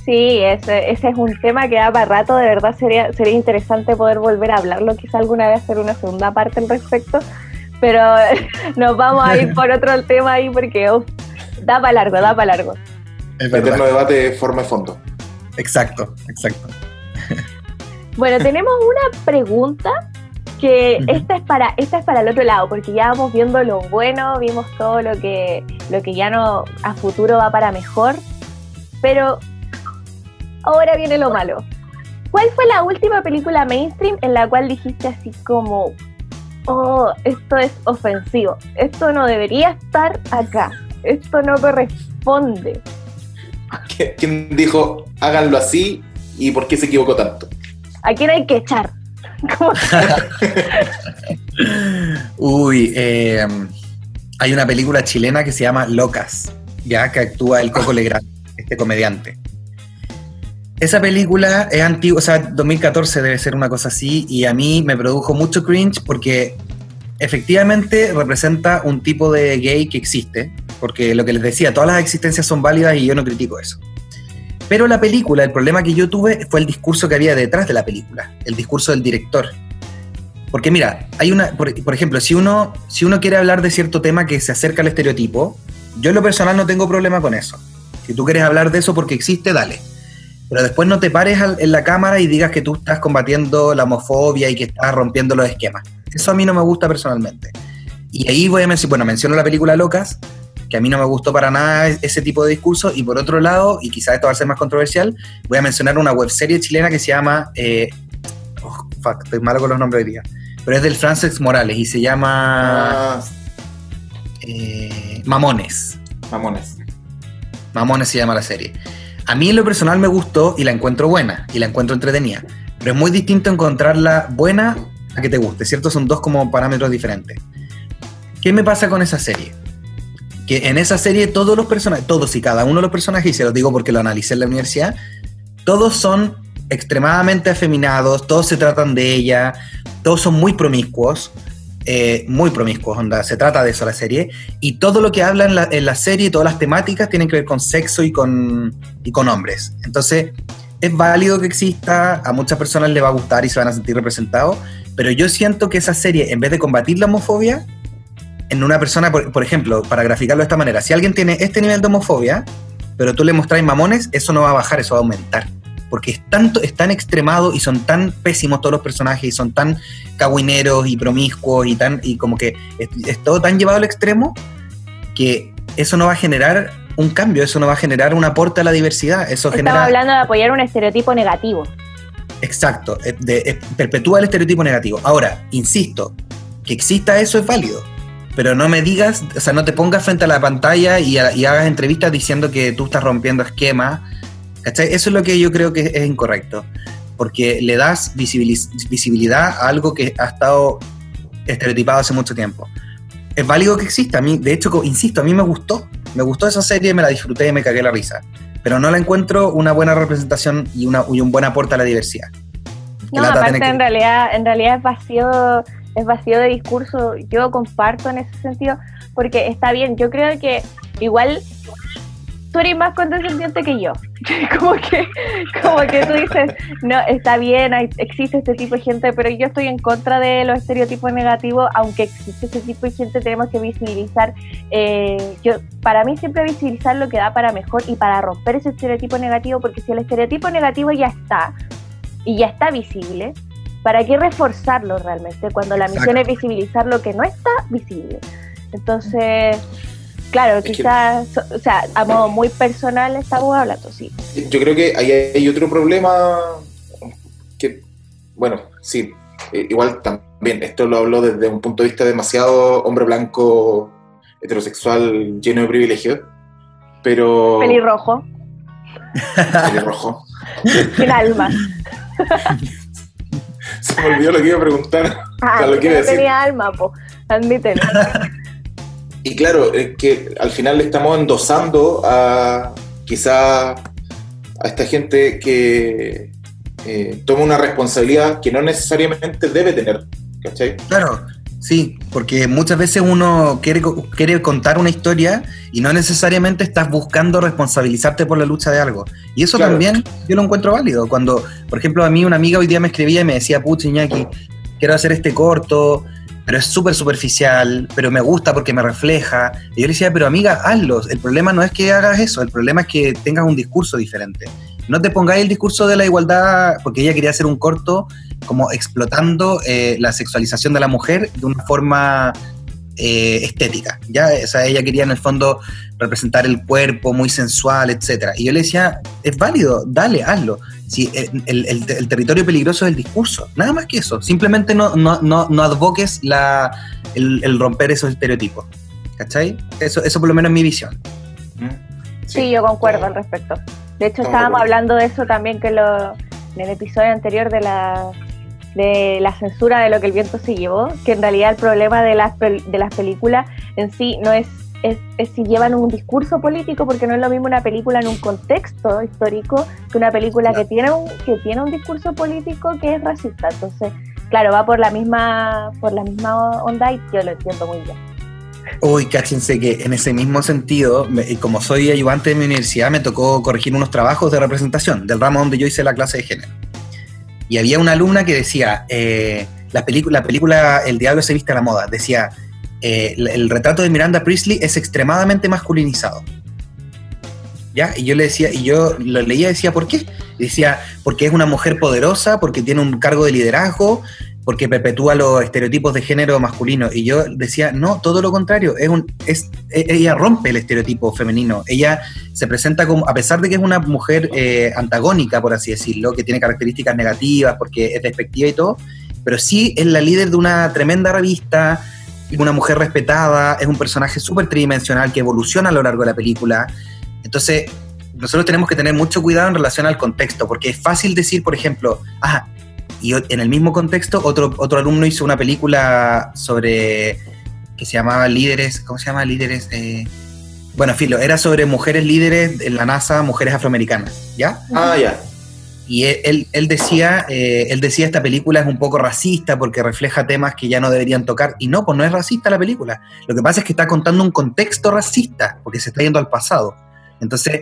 Sí, ese, ese es un tema que da para rato, de verdad sería, sería interesante poder volver a hablarlo, quizá alguna vez hacer una segunda parte al respecto, pero (laughs) nos vamos a ir (laughs) por otro tema ahí porque da para largo, da para largo. El eterno debate de forma y fondo. Exacto, exacto. (laughs) Bueno, tenemos una pregunta que esta es para esta es para el otro lado, porque ya vamos viendo lo bueno, vimos todo lo que lo que ya no a futuro va para mejor, pero ahora viene lo malo. ¿Cuál fue la última película mainstream en la cual dijiste así como, oh, esto es ofensivo, esto no debería estar acá, esto no corresponde. ¿Quién dijo háganlo así y por qué se equivocó tanto? ¿A quién hay que echar? (laughs) Uy, eh, hay una película chilena que se llama Locas, ya que actúa el Coco (laughs) Legrand, este comediante. Esa película es antigua, o sea, 2014 debe ser una cosa así, y a mí me produjo mucho cringe porque efectivamente representa un tipo de gay que existe, porque lo que les decía, todas las existencias son válidas y yo no critico eso. Pero la película, el problema que yo tuve fue el discurso que había detrás de la película, el discurso del director. Porque mira, hay una, por, ejemplo, si uno, si uno quiere hablar de cierto tema que se acerca al estereotipo, yo en lo personal no tengo problema con eso. Si tú quieres hablar de eso porque existe, dale pero después no te pares en la cámara y digas que tú estás combatiendo la homofobia y que estás rompiendo los esquemas. Eso a mí no me gusta personalmente. Y ahí voy a mencionar, bueno, menciono la película Locas, que a mí no me gustó para nada ese tipo de discurso, y por otro lado, y quizás esto va a ser más controversial, voy a mencionar una webserie chilena que se llama, eh, oh, fuck, estoy malo con los nombres hoy día, pero es del Francis Morales y se llama ah. eh, Mamones. Mamones. Mamones se llama la serie. A mí en lo personal me gustó y la encuentro buena y la encuentro entretenida, pero es muy distinto encontrarla buena a que te guste, ¿cierto? Son dos como parámetros diferentes. ¿Qué me pasa con esa serie? Que en esa serie todos los personajes, todos y cada uno de los personajes, y se los digo porque lo analicé en la universidad, todos son extremadamente afeminados, todos se tratan de ella, todos son muy promiscuos, eh, muy promiscuos, se trata de eso la serie, y todo lo que habla en la, en la, serie, todas las temáticas tienen que ver con sexo y con, y con hombres. Entonces, es válido que exista, a muchas personas le va a gustar y se van a sentir representados, pero yo siento que esa serie, en vez de combatir la homofobia, en una persona, por, por ejemplo, para graficarlo de esta manera, si alguien tiene este nivel de homofobia, pero tú le mostráis mamones, eso no va a bajar, eso va a aumentar porque es, tanto, es tan extremado y son tan pésimos todos los personajes y son tan cagüineros y promiscuos y, tan, y como que es, todo tan llevado al extremo que eso no va a generar un cambio, eso no va a generar un aporte a la diversidad. Eso Estamos hablando de apoyar un estereotipo negativo. Exacto, de, perpetúa el estereotipo negativo. Ahora, insisto, que exista eso es válido, pero no me digas, o sea, no te pongas frente a la pantalla y, y hagas entrevistas diciendo que tú estás rompiendo esquemas eso es lo que yo creo que es incorrecto, porque le das visibilidad a algo que ha estado estereotipado hace mucho tiempo. Es válido que exista, a mí, de hecho, insisto, a mí me gustó, me gustó esa serie, me la disfruté y me cagué la risa, pero no la encuentro una buena representación y, una, y un buen aporte a la diversidad. No, aparte en realidad, en realidad es vacío, es vacío de discurso, yo comparto en ese sentido, porque está bien, yo creo que igual tú eres más condescendiente que yo. (laughs) como que, como que tú dices, no, está bien, existe este tipo de gente, pero yo estoy en contra de los estereotipos negativos, aunque existe este tipo de gente, tenemos que visibilizar. Eh, yo, para mí siempre visibilizar lo que da para mejor y para romper ese estereotipo negativo, porque si el estereotipo negativo ya está y ya está visible, ¿para qué reforzarlo realmente cuando la misión es visibilizar lo que no está visible? Entonces Claro, quizás, o sea, a modo muy personal estamos hablando, sí. Yo creo que ahí hay otro problema que, bueno, sí, eh, igual también, esto lo hablo desde un punto de vista demasiado hombre blanco, heterosexual, lleno de privilegios, pero... Pelirrojo. Pelirrojo. (laughs) Sin alma. Se me olvidó lo que iba a preguntar. Ah, (laughs) lo que no tenía alma, po. Admítelo. (laughs) Y claro, es que al final le estamos endosando a quizá a esta gente que eh, toma una responsabilidad que no necesariamente debe tener, ¿cachai? Claro, sí, porque muchas veces uno quiere, quiere contar una historia y no necesariamente estás buscando responsabilizarte por la lucha de algo. Y eso también yo lo encuentro válido. Cuando, por ejemplo, a mí una amiga hoy día me escribía y me decía, pucha, Iñaki, quiero hacer este corto, pero es súper superficial, pero me gusta porque me refleja. Y yo le decía, pero amiga, hazlo. El problema no es que hagas eso, el problema es que tengas un discurso diferente. No te pongáis el discurso de la igualdad, porque ella quería hacer un corto como explotando eh, la sexualización de la mujer de una forma eh, estética. ¿ya? O ella quería en el fondo representar el cuerpo muy sensual, etc. Y yo le decía, es válido, dale, hazlo. Si el, territorio peligroso es el discurso, nada más que eso. Simplemente no, no, no, advoques la, el, romper esos estereotipos. ¿Cachai? Eso, eso por lo menos es mi visión. Sí, yo concuerdo al respecto. De hecho, estábamos hablando de eso también que lo, en el episodio anterior de la, de la censura de lo que el viento se llevó, que en realidad el problema de las, de las películas en sí no es es, si llevan un discurso político, porque no es lo mismo una película en un contexto histórico que una película que, tiene un, que tiene un discurso político que es racista. Entonces, claro, va por la misma, por la misma onda y yo lo entiendo muy bien. Uy, cáchense que en ese mismo sentido, como soy ayudante de mi universidad, me tocó corregir unos trabajos de representación del ramo donde yo hice la clase de género. Y había una alumna que decía, eh, la, la película El Diablo se viste a la moda, decía, eh, el, retrato de Miranda Priestley es extremadamente masculinizado. ¿Ya? Y yo le decía, y yo lo leía y decía, ¿por qué? Decía, porque es una mujer poderosa, porque tiene un cargo de liderazgo, porque perpetúa los estereotipos de género masculino. Y yo decía, no, todo lo contrario, es un, es, e, ella rompe el estereotipo femenino. Ella se presenta como, a pesar de que es una mujer eh, antagónica, por así decirlo, que tiene características negativas, porque es despectiva y todo, pero sí es la líder de una tremenda revista, una mujer respetada, es un personaje súper tridimensional que evoluciona a lo largo de la película. Entonces, nosotros tenemos que tener mucho cuidado en relación al contexto, porque es fácil decir, por ejemplo, ah, y en el mismo contexto, otro, otro alumno hizo una película sobre, que se llamaba Líderes, ¿cómo se llama? Líderes, eh, bueno, filo, era sobre mujeres líderes en la NASA, mujeres afroamericanas, ¿ya? Ah, ya. Y él, él, decía, eh, él decía, esta película es un poco racista porque refleja temas que ya no deberían tocar. Y no, pues no es racista la película. Lo que pasa es que está contando un contexto racista, porque se está yendo al pasado. Entonces,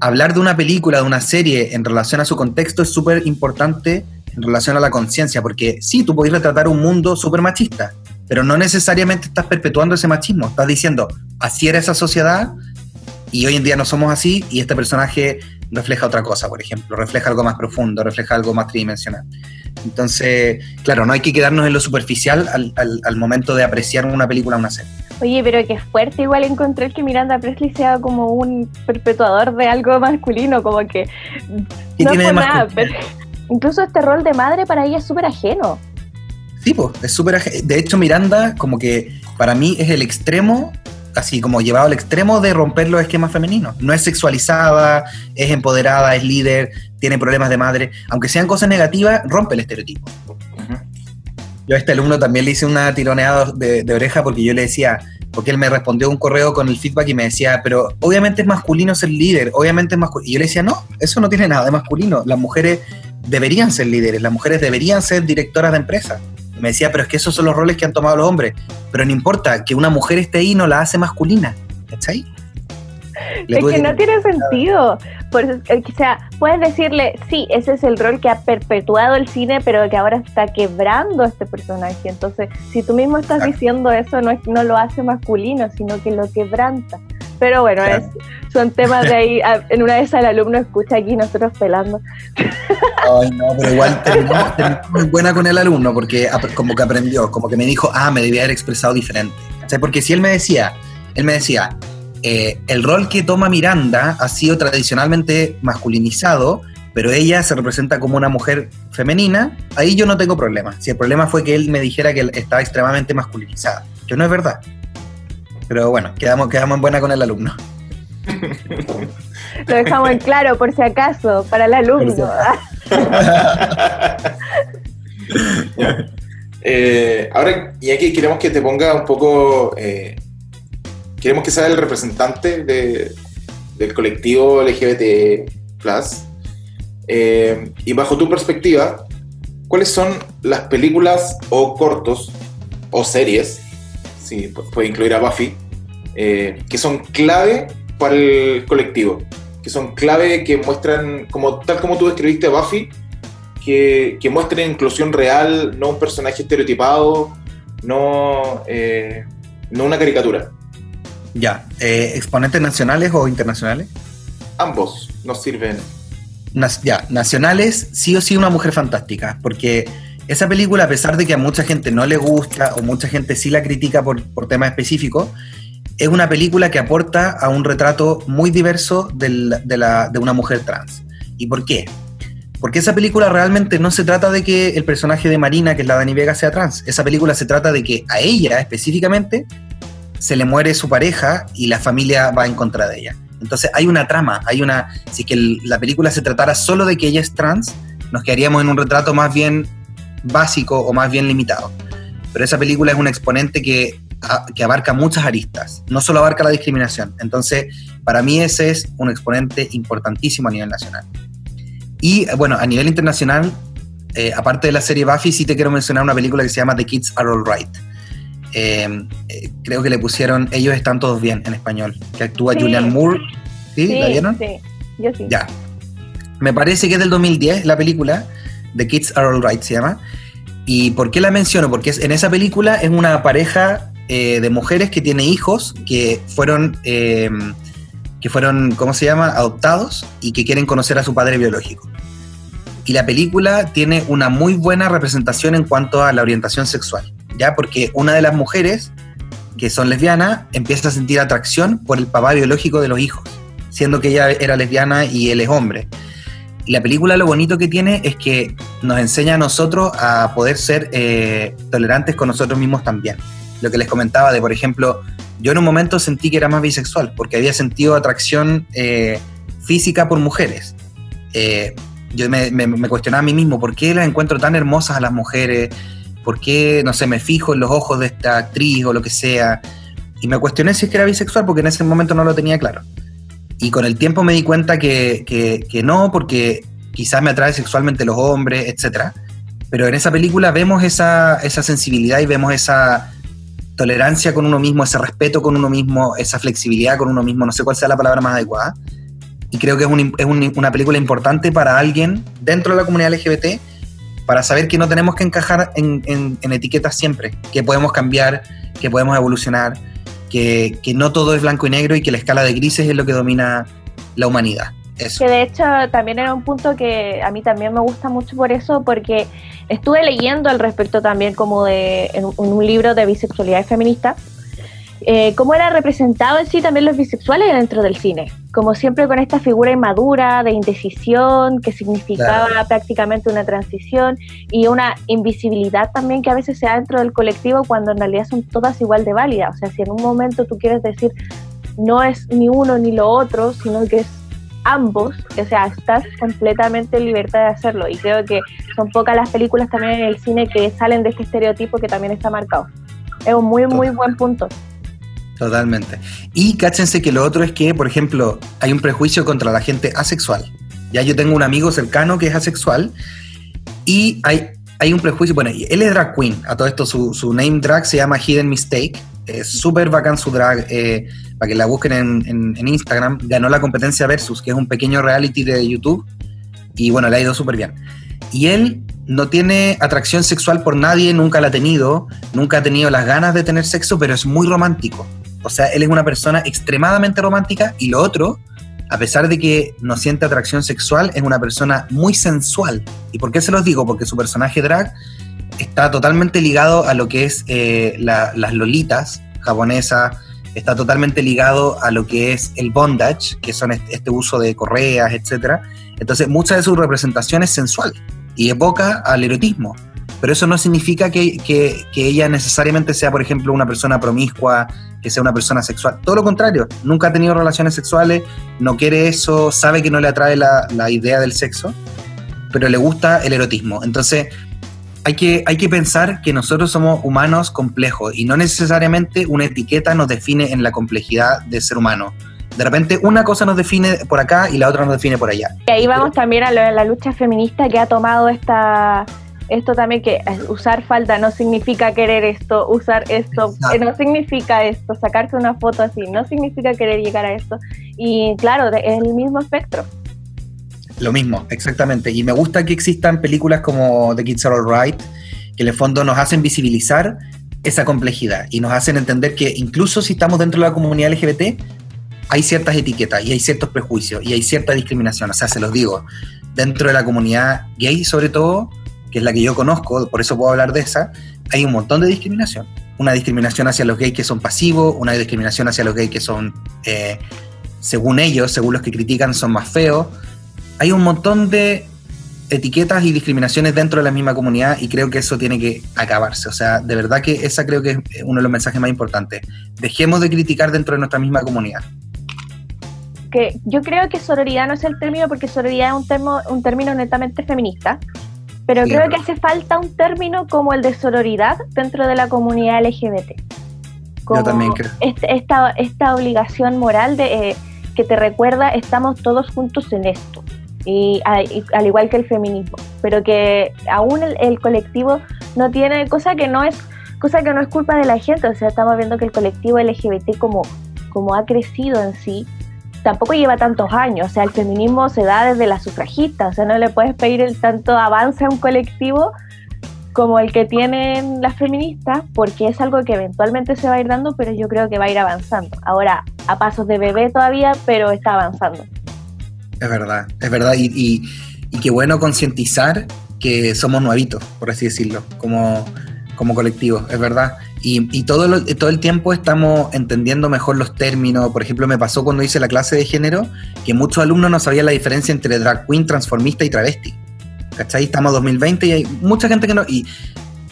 hablar de una película, de una serie en relación a su contexto es súper importante en relación a la conciencia, porque sí, tú podés retratar un mundo súper machista, pero no necesariamente estás perpetuando ese machismo. Estás diciendo, así era esa sociedad y hoy en día no somos así y este personaje refleja otra cosa, por ejemplo, refleja algo más profundo, refleja algo más tridimensional. Entonces, claro, no hay que quedarnos en lo superficial al, momento de apreciar una película o una serie. Oye, pero qué fuerte igual encontrar que Miranda Presley sea como un perpetuador de algo masculino, como que no tiene nada, pero incluso este rol de madre para ella es súper ajeno. Sí, pues, es súper ajeno. De hecho, Miranda como que para mí es el extremo así como llevado al extremo de romper los esquemas femeninos. No es sexualizada, es empoderada, es líder, tiene problemas de madre. Aunque sean cosas negativas, rompe el estereotipo. Yo a este alumno también le hice una tironeada de, oreja porque yo le decía, porque él me respondió un correo con el feedback y me decía, pero obviamente es masculino ser líder, obviamente es masculino. Y yo le decía, no, eso no tiene nada de masculino. Las mujeres deberían ser líderes, las mujeres deberían ser directoras de empresas me decía, pero es que esos son los roles que han tomado los hombres. Pero no importa, que una mujer esté ahí no la hace masculina. ¿Cachai? es que no tiene sentido. Por eh, o sea, puedes decirle, sí, ese es el rol que ha perpetuado el cine, pero que ahora está quebrando a este personaje. Entonces, si tú mismo estás diciendo eso, no, es, no lo hace masculino, sino que lo quebranta. Pero bueno, es, son temas de ahí. En una de esas el alumno escucha aquí nosotros pelando. Ay, no, pero igual terminamos, muy buena con el alumno porque como que aprendió, como que me dijo, ah, me debía haber expresado diferente. O sea, porque si él me decía, él me decía, eh, el rol que toma Miranda ha sido tradicionalmente masculinizado, pero ella se representa como una mujer femenina, ahí yo no tengo problema. Si el problema fue que él me dijera que estaba extremadamente masculinizada, que no es verdad. Pero bueno, quedamos, quedamos en buena con el alumno. Lo dejamos en claro, por si acaso, para el alumno. (laughs) Eh, ahora, y aquí queremos que te ponga un poco. Eh, queremos que sea el representante del colectivo LGBT. Eh, y bajo tu perspectiva, ¿cuáles son las películas o cortos o series, si puede incluir a Buffy, que son clave para el colectivo? Que son clave que muestran, como, tal como tú describiste a Buffy, que, que muestren inclusión real, no un personaje estereotipado, no, eh, no una caricatura. Ya, eh, ¿exponentes nacionales o internacionales? Ambos nos sirven. ya, nacionales, sí o sí una mujer fantástica, porque esa película, a pesar de que a mucha gente no le gusta o mucha gente sí la critica por, por temas específicos, es una película que aporta a un retrato muy diverso de, la, de una mujer trans. ¿Y por qué? Porque esa película realmente no se trata de que el personaje de Marina, que es la Dani Vega, sea trans. Esa película se trata de que a ella específicamente se le muere su pareja y la familia va en contra de ella. Entonces hay una trama, hay una... Si que la película se tratara solo de que ella es trans, nos quedaríamos en un retrato más bien básico o más bien limitado. Pero esa película es un exponente que, que abarca muchas aristas, no solo abarca la discriminación. Entonces, para mí ese es un exponente importantísimo a nivel nacional. Y bueno, a nivel internacional, eh, aparte de la serie Buffy, sí te quiero mencionar una película que se llama The Kids Are Alright. Eh, eh, creo que le pusieron Ellos están todos bien en español, que actúa Julian Moore. ¿Sí? ¿La vieron? Sí, yo sí. Ya. Me parece que es del 2010 la película, The Kids Are Alright se llama. ¿Y por qué la menciono? Porque en esa película es una pareja de mujeres que tiene hijos que fueron que fueron, ¿cómo se llama?, adoptados y que quieren conocer a su padre biológico. Y la película tiene una muy buena representación en cuanto a la orientación sexual, ¿ya? Porque una de las mujeres, que son lesbianas, empieza a sentir atracción por el papá biológico de los hijos, siendo que ella era lesbiana y él es hombre. Y la película lo bonito que tiene es que nos enseña a nosotros a poder ser eh, tolerantes con nosotros mismos también. Lo que les comentaba de, por ejemplo, yo en un momento sentí que era más bisexual, porque había sentido atracción eh, física por mujeres. Eh, yo me, cuestionaba a mí mismo, ¿por qué las encuentro tan hermosas a las mujeres? ¿Por qué, no sé, me fijo en los ojos de esta actriz o lo que sea? Y me cuestioné si es que era bisexual, porque en ese momento no lo tenía claro. Y con el tiempo me di cuenta que, que, no, porque quizás me atrae sexualmente los hombres, etc. Pero en esa película vemos esa, esa sensibilidad y vemos esa, tolerancia con uno mismo, ese respeto con uno mismo, esa flexibilidad con uno mismo, no sé cuál sea la palabra más adecuada. Y creo que es, es una película importante para alguien dentro de la comunidad LGBT para saber que no tenemos que encajar en, en, etiquetas siempre, que podemos cambiar, que podemos evolucionar, que, que, no todo es blanco y negro y que la escala de grises es lo que domina la humanidad. Eso. Que de hecho también era un punto que a mí también me gusta mucho por eso, porque estuve leyendo al respecto también como de en un libro de bisexualidad feminista, eh, cómo era representado en sí también los bisexuales dentro del cine, como siempre con esta figura inmadura de indecisión que significaba prácticamente una transición y una invisibilidad también que a veces se da dentro del colectivo cuando en realidad son todas igual de válidas. O sea, si en un momento tú quieres decir no es ni uno ni lo otro, sino que es ambos, o sea, estás completamente en libertad de hacerlo. Y creo que son pocas las películas también en el cine que salen de este estereotipo que también está marcado. Es un muy, muy buen punto. Totalmente. Y cáchense que lo otro es que, por ejemplo, hay un prejuicio contra la gente asexual. Ya yo tengo un amigo cercano que es asexual y hay, hay un prejuicio. Bueno, él es drag queen. A todo esto, su, su name drag se llama Hidden Mistake. Es súper bacán su drag. Eh, para que la busquen en, Instagram, ganó la competencia Versus, que es un pequeño reality de YouTube, y bueno, le ha ido súper bien. Y él no tiene atracción sexual por nadie, nunca la ha tenido, nunca ha tenido las ganas de tener sexo, pero es muy romántico. O sea, él es una persona extremadamente romántica y lo otro, a pesar de que no siente atracción sexual, es una persona muy sensual. ¿Y por qué se los digo? Porque su personaje drag está totalmente ligado a lo que es eh, las lolitas japonesas, está totalmente ligado a lo que es el bondage, que son este uso de correas, etc. Entonces, muchas de sus representaciones sensual y evoca al erotismo. Pero eso no significa que, que, ella necesariamente sea, por ejemplo, una persona promiscua, que sea una persona sexual. Todo lo contrario, nunca ha tenido relaciones sexuales, no quiere eso, sabe que no le atrae la, la idea del sexo, pero le gusta el erotismo. Entonces, hay que, hay que pensar que nosotros somos humanos complejos y no necesariamente una etiqueta nos define en la complejidad de ser humano. De repente una cosa nos define por acá y la otra nos define por allá. Y ahí vamos también a la lucha feminista que ha tomado esta, esto también que usar falda no significa querer esto, usar esto eh, no significa esto, sacarse una foto así no significa querer llegar a esto. Y claro, es el mismo espectro. Lo mismo, exactamente. Y me gusta que existan películas como The Kids Are Alright, que en el fondo nos hacen visibilizar esa complejidad y nos hacen entender que incluso si estamos dentro de la comunidad LGBT, hay ciertas etiquetas y hay ciertos prejuicios y hay cierta discriminación. O sea, se los digo, dentro de la comunidad gay sobre todo, que es la que yo conozco, por eso puedo hablar de esa, hay un montón de discriminación. Una discriminación hacia los gays que son pasivos, una discriminación hacia los gays que son, eh, según ellos, según los que critican, son más feos hay un montón de etiquetas y discriminaciones dentro de la misma comunidad y creo que eso tiene que acabarse. O sea, de verdad que esa creo que es uno de los mensajes más importantes. Dejemos de criticar dentro de nuestra misma comunidad. Que yo creo que sororidad no es el término porque sororidad es un, un término netamente feminista, pero creo que hace falta un término como el de sororidad dentro de la comunidad LGBT. yo también creo. Este, esta, esta obligación moral de... Eh, que te recuerda estamos todos juntos en esto y, al igual que el feminismo, pero que aún el, colectivo no tiene cosa que no es cosa que no es culpa de la gente, o sea, estamos viendo que el colectivo LGBT como, como ha crecido en sí, tampoco lleva tantos años, o sea, el feminismo se da desde la sufragista, o sea, no le puedes pedir el tanto avance a un colectivo como el que tienen las feministas, porque es algo que eventualmente se va a ir dando, pero yo creo que va a ir avanzando. Ahora, a pasos de bebé todavía, pero está avanzando. Es verdad, es verdad. Y, qué bueno concientizar que somos nuevitos, por así decirlo, como, como colectivo, es verdad. Y, todo, todo el tiempo estamos entendiendo mejor los términos. Por ejemplo, me pasó cuando hice la clase de género que muchos alumnos no sabían la diferencia entre drag queen, transformista y travesti. ¿Cachai? Estamos 2020 y hay mucha gente que no... Y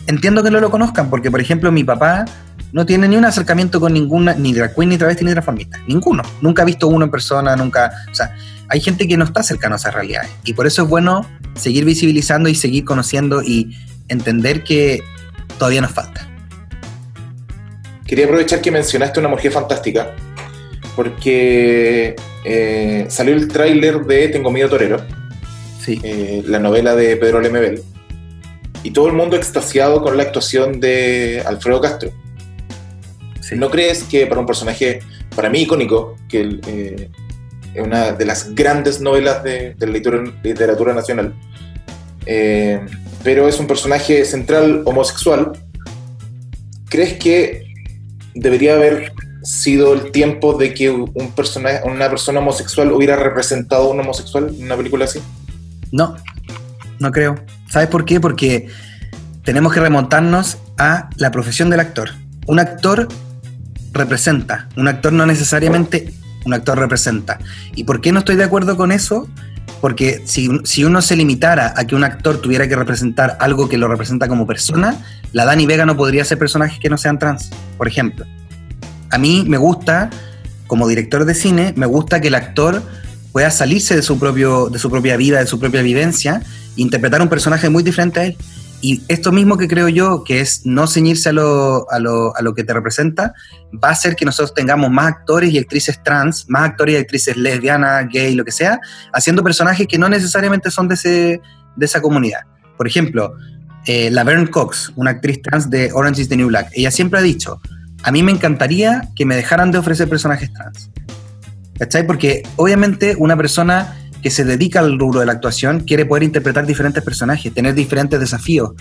entiendo que no lo conozcan, porque por ejemplo mi papá no tiene ni un acercamiento con ninguna, ni drag queen, ni travesti, ni transformista. Ninguno. Nunca ha visto uno en persona, nunca... O sea, hay gente que no está cercano a esas realidades. Y por eso es bueno seguir visibilizando y seguir conociendo y entender que todavía nos falta. Quería aprovechar que mencionaste una mujer fantástica, porque eh, salió el tráiler de Tengo miedo torero, sí. Eh, la novela de Pedro Lemebel, y todo el mundo extasiado con la actuación de Alfredo Castro. ¿No crees que para un personaje, para mí icónico, que eh, es una de las grandes novelas de, la literatura, nacional. Eh, pero es un personaje central homosexual. ¿Crees que debería haber sido el tiempo de que un personaje, una persona homosexual hubiera representado a un homosexual en una película así? No, no creo. ¿Sabes por qué? Porque tenemos que remontarnos a la profesión del actor. Un actor representa, un actor no necesariamente un actor representa. ¿Y por qué no estoy de acuerdo con eso? Porque si, si, uno se limitara a que un actor tuviera que representar algo que lo representa como persona, la Dani Vega no podría ser personajes que no sean trans, por ejemplo. A mí me gusta, como director de cine, me gusta que el actor pueda salirse de su, propio, de su propia vida, de su propia vivencia, e interpretar un personaje muy diferente a él. Y esto mismo que creo yo, que es no ceñirse a lo, a, lo, a lo, que te representa, va a hacer que nosotros tengamos más actores y actrices trans, más actores y actrices lesbianas, gay, lo que sea, haciendo personajes que no necesariamente son de, ese, de esa comunidad. Por ejemplo, eh, Laverne Cox, una actriz trans de Orange is the New Black, ella siempre ha dicho, a mí me encantaría que me dejaran de ofrecer personajes trans. ¿Cachai? Porque obviamente una persona que se dedica al rubro de la actuación quiere poder interpretar diferentes personajes, tener diferentes desafíos,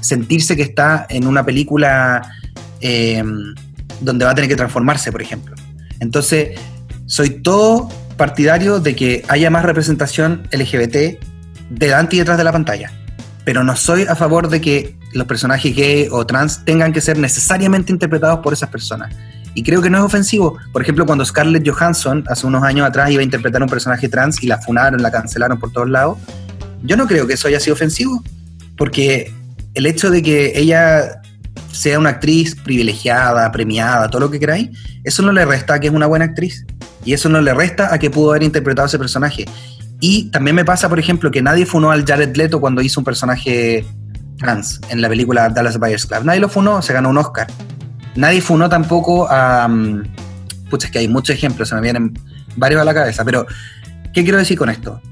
sentirse que está en una película eh, donde va a tener que transformarse, por ejemplo. Entonces, soy todo partidario de que haya más representación LGBT delante y detrás de la pantalla, pero no soy a favor de que los personajes gay o trans tengan que ser necesariamente interpretados por esas personas. Y creo que no es ofensivo. Por ejemplo, cuando Scarlett Johansson hace unos años atrás iba a interpretar un personaje trans y la funaron, la cancelaron por todos lados, yo no creo que eso haya sido ofensivo, porque el hecho de que ella sea una actriz privilegiada, premiada, todo lo que queráis, eso no le resta a que es una buena actriz. Y eso no le resta a que pudo haber interpretado ese personaje. Y también me pasa, por ejemplo, que nadie funó al Jared Leto cuando hizo un personaje trans en la película Dallas Buyers Club. Nadie lo funó, se ganó un Oscar. Nadie funó tampoco a... Um, es que hay muchos ejemplos, se me vienen varios a la cabeza, pero ¿qué quiero decir con esto?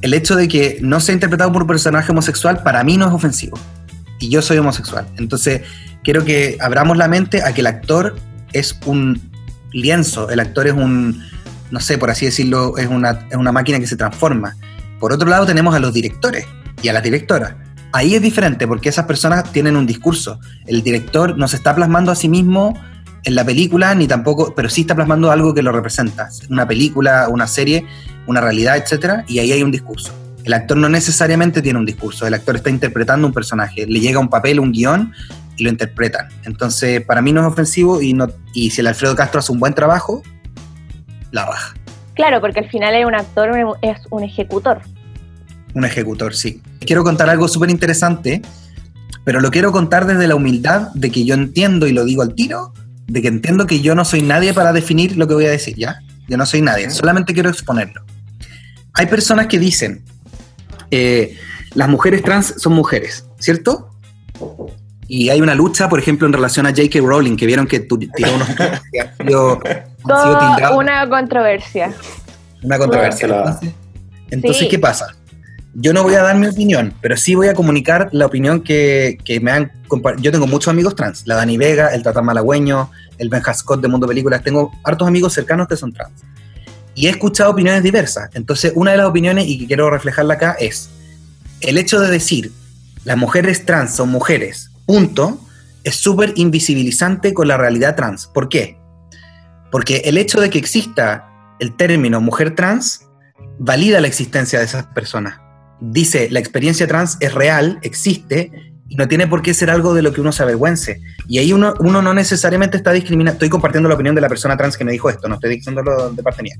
El hecho de que no sea interpretado por un personaje homosexual para mí no es ofensivo. Y yo soy homosexual. Entonces, quiero que abramos la mente a que el actor es un lienzo, el actor es un, no sé, por así decirlo, es una, es una máquina que se transforma. Por otro lado, tenemos a los directores y a las directoras ahí es diferente porque esas personas tienen un discurso. El director no se está plasmando a sí mismo en la película, ni tampoco, pero sí está plasmando algo que lo representa. Una película, una serie, una realidad, etcétera, y ahí hay un discurso. El actor no necesariamente tiene un discurso, el actor está interpretando un personaje, le llega un papel, un guion y lo interpretan. Entonces, para mí no es ofensivo y, no, y si el Alfredo Castro hace un buen trabajo, la baja. Claro, porque al final es un actor, es un ejecutor. Un ejecutor, sí. Quiero contar algo súper interesante, pero lo quiero contar desde la humildad de que yo entiendo y lo digo al tiro, de que entiendo que yo no soy nadie para definir lo que voy a decir, ¿ya? Yo no soy nadie, solamente quiero exponerlo. Hay personas que dicen, eh, las mujeres trans son mujeres, ¿cierto? Y hay una lucha, por ejemplo, en relación a J.K. Rowling, que vieron que tiró unos... (laughs) una controversia. Una controversia. Entonces, entonces ¿qué pasa? Yo no voy a dar mi opinión, pero sí voy a comunicar la opinión que, me han Yo tengo muchos amigos trans, la Dani Vega, el Tata Malagüeño, el Ben Scott de Mundo Películas, tengo hartos amigos cercanos que son trans. Y he escuchado opiniones diversas. Entonces, una de las opiniones, y que quiero reflejarla acá, es el hecho de decir las mujeres trans son mujeres, punto, es súper invisibilizante con la realidad trans. ¿Por qué? Porque el hecho de que exista el término mujer trans valida la existencia de esas personas dice, la experiencia trans es real, existe, y no tiene por qué ser algo de lo que uno se avergüence. Y ahí uno, uno no necesariamente está discriminando, estoy compartiendo la opinión de la persona trans que me dijo esto, no estoy diciéndolo de parte mía.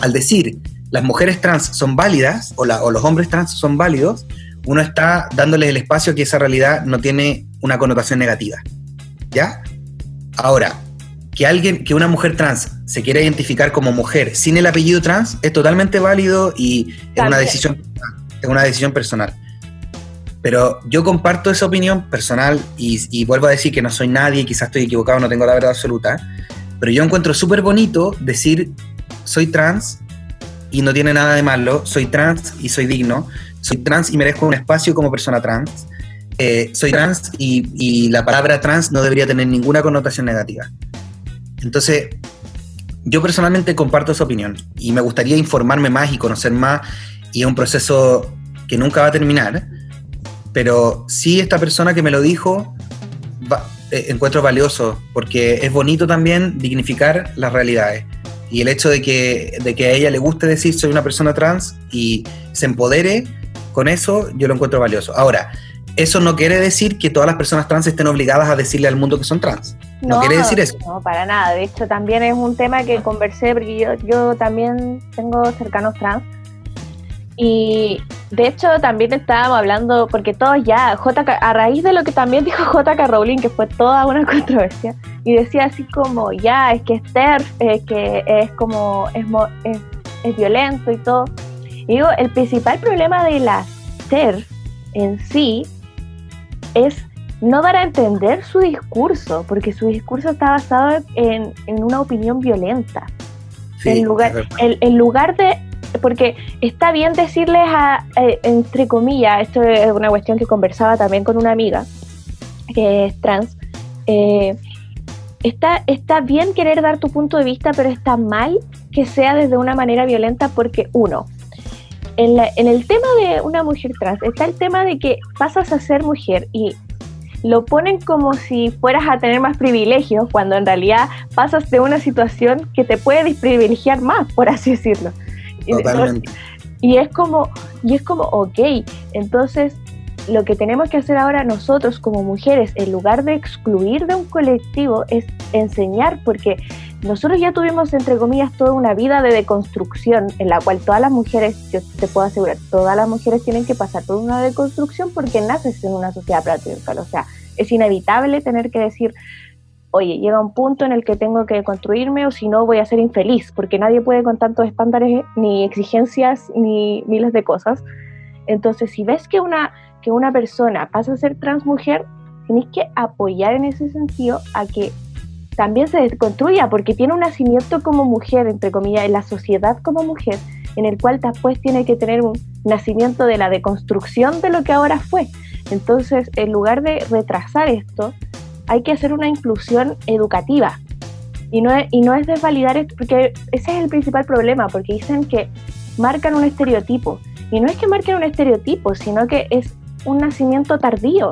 Al decir, las mujeres trans son válidas, o, o los hombres trans son válidos, uno está dándoles el espacio que esa realidad no tiene una connotación negativa. ¿Ya? Ahora, que alguien, que una mujer trans se quiera identificar como mujer sin el apellido trans es totalmente válido y es una decisión es una decisión personal. Pero yo comparto esa opinión personal y, vuelvo a decir que no soy nadie, quizás estoy equivocado, no tengo la verdad absoluta, pero yo encuentro súper bonito decir soy trans y no tiene nada de malo, soy trans y soy digno, soy trans y merezco un espacio como persona trans, eh, soy trans y, y la palabra trans no debería tener ninguna connotación negativa. Entonces, yo personalmente comparto esa opinión y me gustaría informarme más y conocer más y es un proceso que nunca va a terminar, pero sí esta persona que me lo dijo eh, encuentro valioso, porque es bonito también dignificar las realidades. Y el hecho de que, de que a ella le guste decir soy una persona trans y se empodere con eso, yo lo encuentro valioso. Ahora, eso no quiere decir que todas las personas trans estén obligadas a decirle al mundo que son trans. No, quiere decir eso. No, para nada. De hecho, también es un tema que conversé, porque yo, yo también tengo cercanos trans y de hecho también estábamos hablando, porque todos ya, JK, a raíz de lo que también dijo (laughs) JK Rowling, que fue toda una (laughs) controversia, y decía así como, ya, es que es TERF, es que es como, es, es, es violento y todo. Y digo, el principal problema de la TERF en sí es no dar a entender su discurso, porque su discurso está basado en, en una opinión violenta. en, lugar, en lugar de porque está bien decirles a, eh, entre comillas, esto es una cuestión que conversaba también con una amiga que es trans, eh, está, está bien querer dar tu punto de vista, pero está mal que sea desde una manera violenta porque uno, en, en el tema de una mujer trans está el tema de que pasas a ser mujer y lo ponen como si fueras a tener más privilegios, cuando en realidad pasas de una situación que te puede desprivilegiar más, por así decirlo. (laughs) Y es como, y es como, ok, entonces lo que tenemos que hacer ahora nosotros como mujeres, en lugar de excluir de un colectivo, es enseñar, porque nosotros ya tuvimos, entre comillas, toda una vida de deconstrucción en la cual todas las mujeres, yo te puedo asegurar, todas las mujeres tienen que pasar por una deconstrucción porque naces en una sociedad patriarcal. O sea, es inevitable tener que decir, oye, llega un punto en el que tengo que construirme o si no voy a ser infeliz, porque nadie puede con tantos estándares, ni exigencias, ni miles de cosas. Entonces, si ves que una, que una persona pasa a ser transmujer, tienes que apoyar en ese sentido a que también se desconstruya, porque tiene un nacimiento como mujer, entre comillas, en la sociedad como mujer, en el cual después tiene que tener un nacimiento de la deconstrucción de lo que ahora fue. Entonces, en lugar de retrasar esto, hay que hacer una inclusión educativa. Y no es, y no es desvalidar esto, porque ese es el principal problema, porque dicen que marcan un estereotipo. Y no es que marquen un estereotipo, sino que es un nacimiento tardío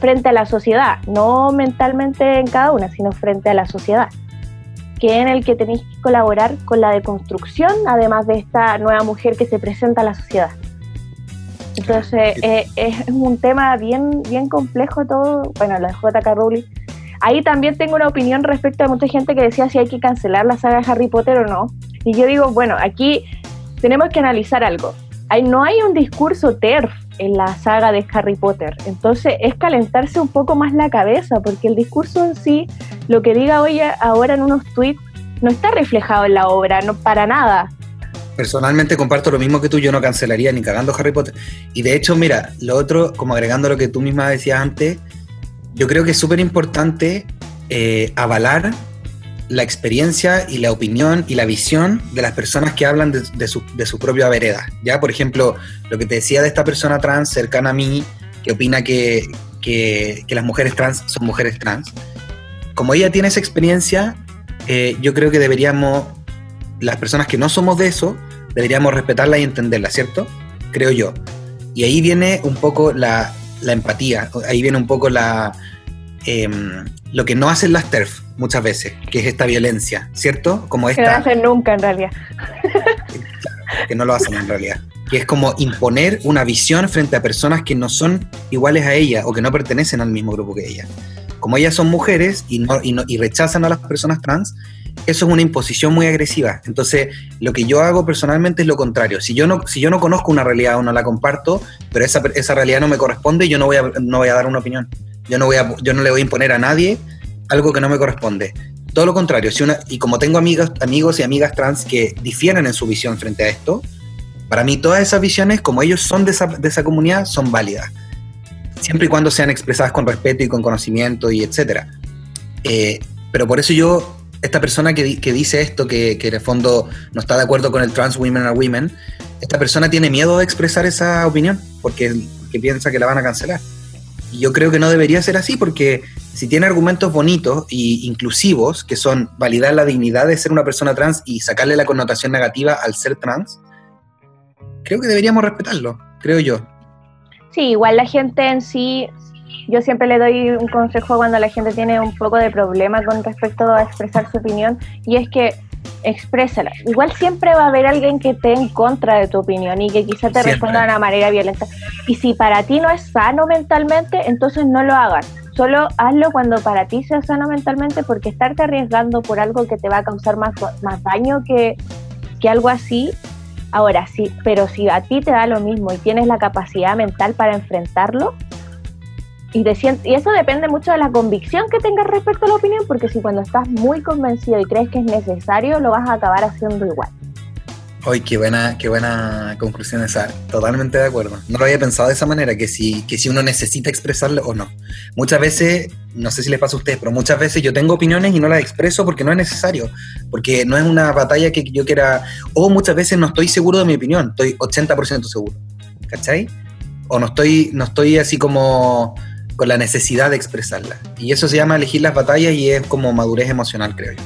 frente a la sociedad, no mentalmente en cada una, sino frente a la sociedad, que en el que tenéis que colaborar con la deconstrucción, además de esta nueva mujer que se presenta a la sociedad. Entonces, eh, es un tema bien, bien complejo todo, bueno, lo de J.K. Rowling. Ahí también tengo una opinión respecto a mucha gente que decía si hay que cancelar la saga de Harry Potter o no. Y yo digo, bueno, aquí tenemos que analizar algo. Hay, no hay un discurso TERF en la saga de Harry Potter. Entonces es calentarse un poco más la cabeza, porque el discurso en sí, lo que diga hoy ahora en unos tweets, no está reflejado en la obra, no para nada. Personalmente comparto lo mismo que tú, yo no cancelaría ni cagando Harry Potter. Y de hecho, mira, lo otro, como agregando lo que tú misma decías antes, yo creo que es súper importante eh, avalar la experiencia y la opinión y la visión de las personas que hablan de, su, de, su, propia vereda. Ya, por ejemplo, lo que te decía de esta persona trans cercana a mí, que opina que, que, las mujeres trans son mujeres trans. Como ella tiene esa experiencia, eh, yo creo que deberíamos, las personas que no somos de eso, deberíamos respetarla y entenderla, ¿cierto? Creo yo. Y ahí viene un poco la, la empatía, ahí viene un poco la, Em, lo que no hacen las TERF muchas veces, que es esta violencia, ¿cierto? Como esta, que no hacen nunca en realidad. que no lo hacen en realidad. Que es como imponer una visión frente a personas que no son iguales a ella o que no pertenecen al mismo grupo que ella. Como ellas son mujeres y, no, y, y rechazan a las personas trans, eso es una imposición muy agresiva. Entonces, lo que yo hago personalmente es lo contrario. Si yo no, si yo no conozco una realidad o no la comparto, pero esa, esa realidad no me corresponde, yo no voy, a, no voy a dar una opinión. Yo no, voy a, yo no le voy a imponer a nadie algo que no me corresponde. Todo lo contrario, si una, y como tengo amigos, amigos y amigas trans que difieren en su visión frente a esto, para mí todas esas visiones, como ellos son de esa, de esa comunidad, son válidas. Siempre y cuando sean expresadas con respeto y con conocimiento y etcétera. Eh, pero por eso yo, esta persona que, que dice esto, que, que, en el fondo no está de acuerdo con el trans women are women, esta persona tiene miedo de expresar esa opinión porque, porque piensa que la van a cancelar. Y yo creo que no debería ser así porque si tiene argumentos bonitos e inclusivos, que son validar la dignidad de ser una persona trans y sacarle la connotación negativa al ser trans, creo que deberíamos respetarlo, creo yo. Sí, igual la gente en sí, yo siempre le doy un consejo cuando la gente tiene un poco de problema con respecto a expresar su opinión, y es que exprésala. Igual siempre va a haber alguien que esté en contra de tu opinión y que quizá te responda de una manera violenta. Y si para ti no es sano mentalmente, entonces no lo hagas. Solo hazlo cuando para ti sea sano mentalmente, porque estarte arriesgando por algo que te va a causar más, más daño que, que algo así, ahora sí, pero si a ti te da lo mismo y tienes la capacidad mental para enfrentarlo, y, y eso depende mucho de la convicción que tengas respecto a la opinión, porque si cuando estás muy convencido y crees que es necesario, lo vas a acabar haciendo igual. Ay, qué buena, qué buena conclusión esa. Totalmente de acuerdo. No lo había pensado de esa manera, que si, que si uno necesita expresarlo o no. Muchas veces, no sé si les pasa a ustedes, pero muchas veces yo tengo opiniones y no las expreso porque no es necesario. Porque no es una batalla que yo quiera. O muchas veces no estoy seguro de mi opinión, estoy 80% seguro. ¿Cachai? O no estoy, no estoy así como con la necesidad de expresarla. Y eso se llama elegir las batallas y es como madurez emocional, creo yo.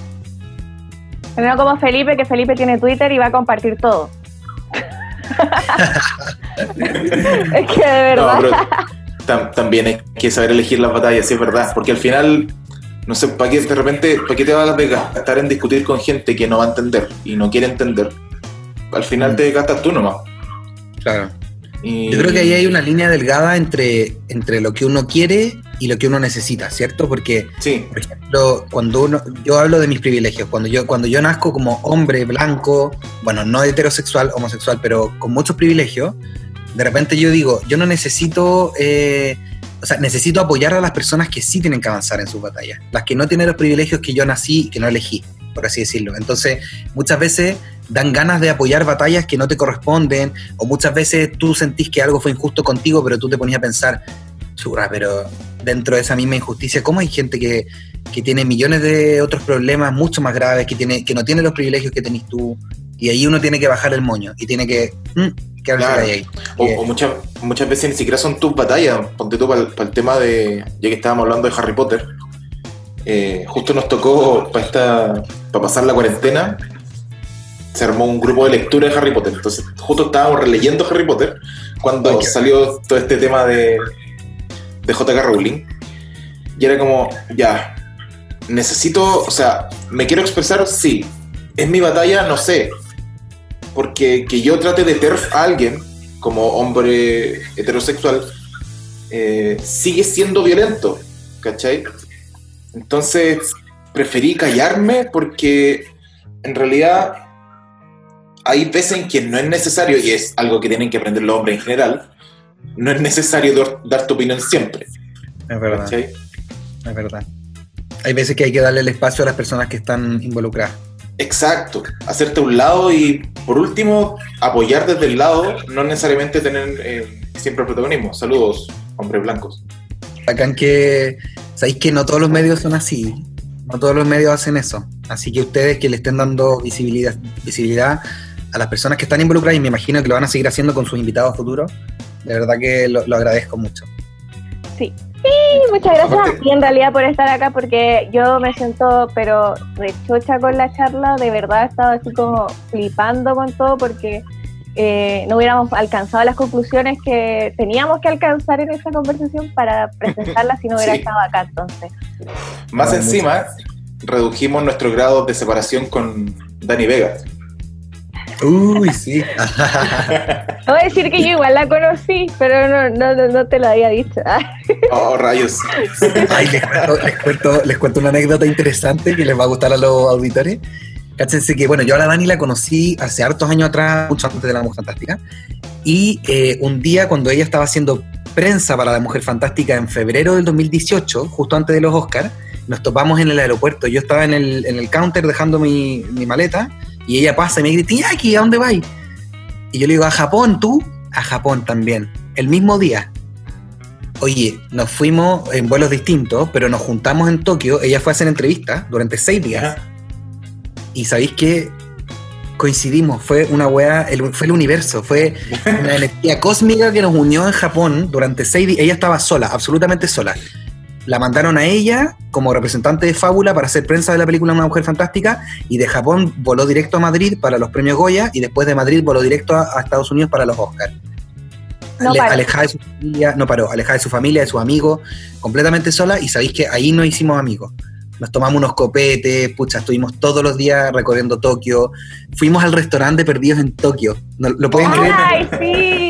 No como Felipe, que Felipe tiene Twitter y va a compartir todo. (laughs) es que de verdad. también hay que saber elegir las batallas, sí es verdad. Porque al final, no sé, ¿para qué de repente, para qué te vas a estar en discutir con gente que no va a entender y no quiere entender? Al final mm. te gastas tú nomás. Claro. Yo creo que ahí hay una línea delgada entre, entre lo que uno quiere y lo que uno necesita, ¿cierto? Porque, Sí, por ejemplo, cuando uno, yo hablo de mis privilegios, cuando yo, cuando yo nazco como hombre blanco, bueno, no heterosexual, homosexual, pero con muchos privilegios, de repente yo digo, yo no necesito, eh, o sea, necesito apoyar a las personas que sí tienen que avanzar en sus batallas, las que no tienen los privilegios que yo nací y que no elegí, por así decirlo. Entonces, muchas veces dan ganas de apoyar batallas que no te corresponden, o muchas veces tú sentís que algo fue injusto contigo, pero tú te ponías a pensar, churra, pero dentro de esa misma injusticia, ¿cómo hay gente que, que tiene millones de otros problemas mucho más graves, que, tiene, que no tiene los privilegios que tenés tú? Y ahí uno tiene que bajar el moño y tiene que mm, quedarse Claro. ahí. O, o muchas, muchas veces ni siquiera son tus batallas. Ponte tú para el, tema de. Ya que estábamos hablando de Harry Potter. eh, justo nos tocó para esta. para pasar la cuarentena. Se armó un grupo de lectura de Harry Potter. Entonces, justo estábamos releyendo Harry Potter cuando Ay, qué salió todo este tema de. de J.K. Rowling. Y era como, ya. Necesito. O sea, ¿me quiero expresar? Sí. ¿Es mi batalla? No sé porque que yo trate de TERF a alguien como hombre heterosexual eh, sigue siendo violento, ¿cachai? Entonces preferí callarme porque en realidad hay veces en que no es necesario, y es algo que tienen que aprender los hombres en general, no es necesario dar, dar tu opinión siempre, es verdad, es verdad. Hay veces que hay que darle el espacio a las personas que están involucradas. Exacto, hacerte a un lado y por último apoyar desde el lado, no necesariamente tener eh, siempre el protagonismo. Saludos, hombres blancos. Bacán que sabéis que no todos los medios son así, no todos los medios hacen eso. Así que ustedes que le estén dando visibilidad, visibilidad a las personas que están involucradas, y me imagino que lo van a seguir haciendo con sus invitados futuros, de verdad que lo, lo agradezco mucho. Sí. Sí, muchas gracias Aparte- a ti en realidad por estar acá porque yo me siento pero rechocha con la charla, de verdad he estado así como flipando con todo porque eh, no hubiéramos alcanzado las conclusiones que teníamos que alcanzar en esta conversación para (laughs) presentarla si no hubiera Sí. estado acá entonces. Más No, encima, redujimos nuestro grado de separación con Dani Vega. Uy, sí. (laughs) Voy a decir que yo igual la conocí, pero no, no, no, no te lo había dicho. (laughs) Oh, rayos. Ay, les cuento, les, cuento, les cuento una anécdota interesante que les va a gustar a los auditores. Cáchense que, bueno, yo a la Dani la conocí hace hartos años atrás, mucho antes de La Mujer Fantástica. Y eh, un día, cuando ella estaba haciendo prensa para La Mujer Fantástica en febrero del 2018, justo antes de los Oscars, nos topamos en el aeropuerto. Yo estaba en el, en el counter dejando mi, mi maleta y ella pasa y me grita, aquí, ¿a dónde vais? Y yo le digo, a Japón, ¿tú? A Japón también. El mismo día. Oye, nos fuimos en vuelos distintos, pero nos juntamos en Tokio. Ella fue a hacer entrevistas durante seis días. Y sabéis que coincidimos. Fue una weá, el- fue el universo. Fue (laughs) una energía cósmica que nos unió en Japón durante seis días. Ella estaba sola, absolutamente sola. La mandaron a ella como representante de Fábula para hacer prensa de la película Una Mujer Fantástica y de Japón voló directo a Madrid para los premios Goya y después de Madrid voló directo a, a Estados Unidos para los Oscars. No Ale- alejada de su familia, no paró, alejada de su familia, de sus amigos, completamente sola y sabéis que ahí nos hicimos amigos. Nos tomamos unos copetes, pucha, estuvimos todos los días recorriendo Tokio, fuimos al restaurante Perdidos en Tokio, ¿No- ¿lo pueden creer? ¡Ay, sí!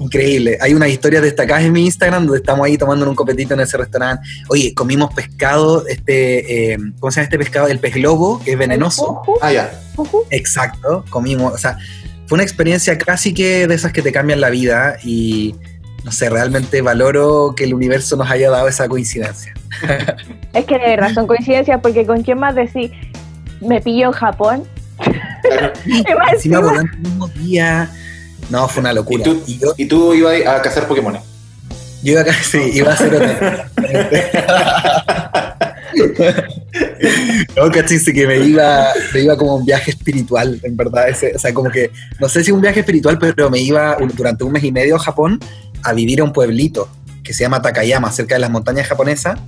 Increíble. Hay unas historias destacadas en mi Instagram donde estamos ahí tomando un copetito en ese restaurante. Oye, comimos pescado, este, eh, ¿cómo se llama este pescado? El pez globo, que es venenoso. Ujú, Ah, ya. ujú. Exacto, comimos, o sea, fue una experiencia casi que de esas que te cambian la vida y no sé, realmente valoro que el universo nos haya dado esa coincidencia. (laughs) Es que de verdad son coincidencias porque con quién más decir me pillo en Japón. Claro. Y más (laughs) Encima encima- volando el mismo día. No, fue una ¿Y locura. tú, Y yo, y tú ibas a cazar Pokémon. yo iba a sí, iba a hacer otra. (laughs) no, que me iba, me iba como un viaje espiritual, en verdad. Ese, o sea, como que, no sé si un viaje espiritual, pero me iba durante un mes y medio a Japón a vivir a un pueblito que se llama Takayama, cerca de las montañas japonesas.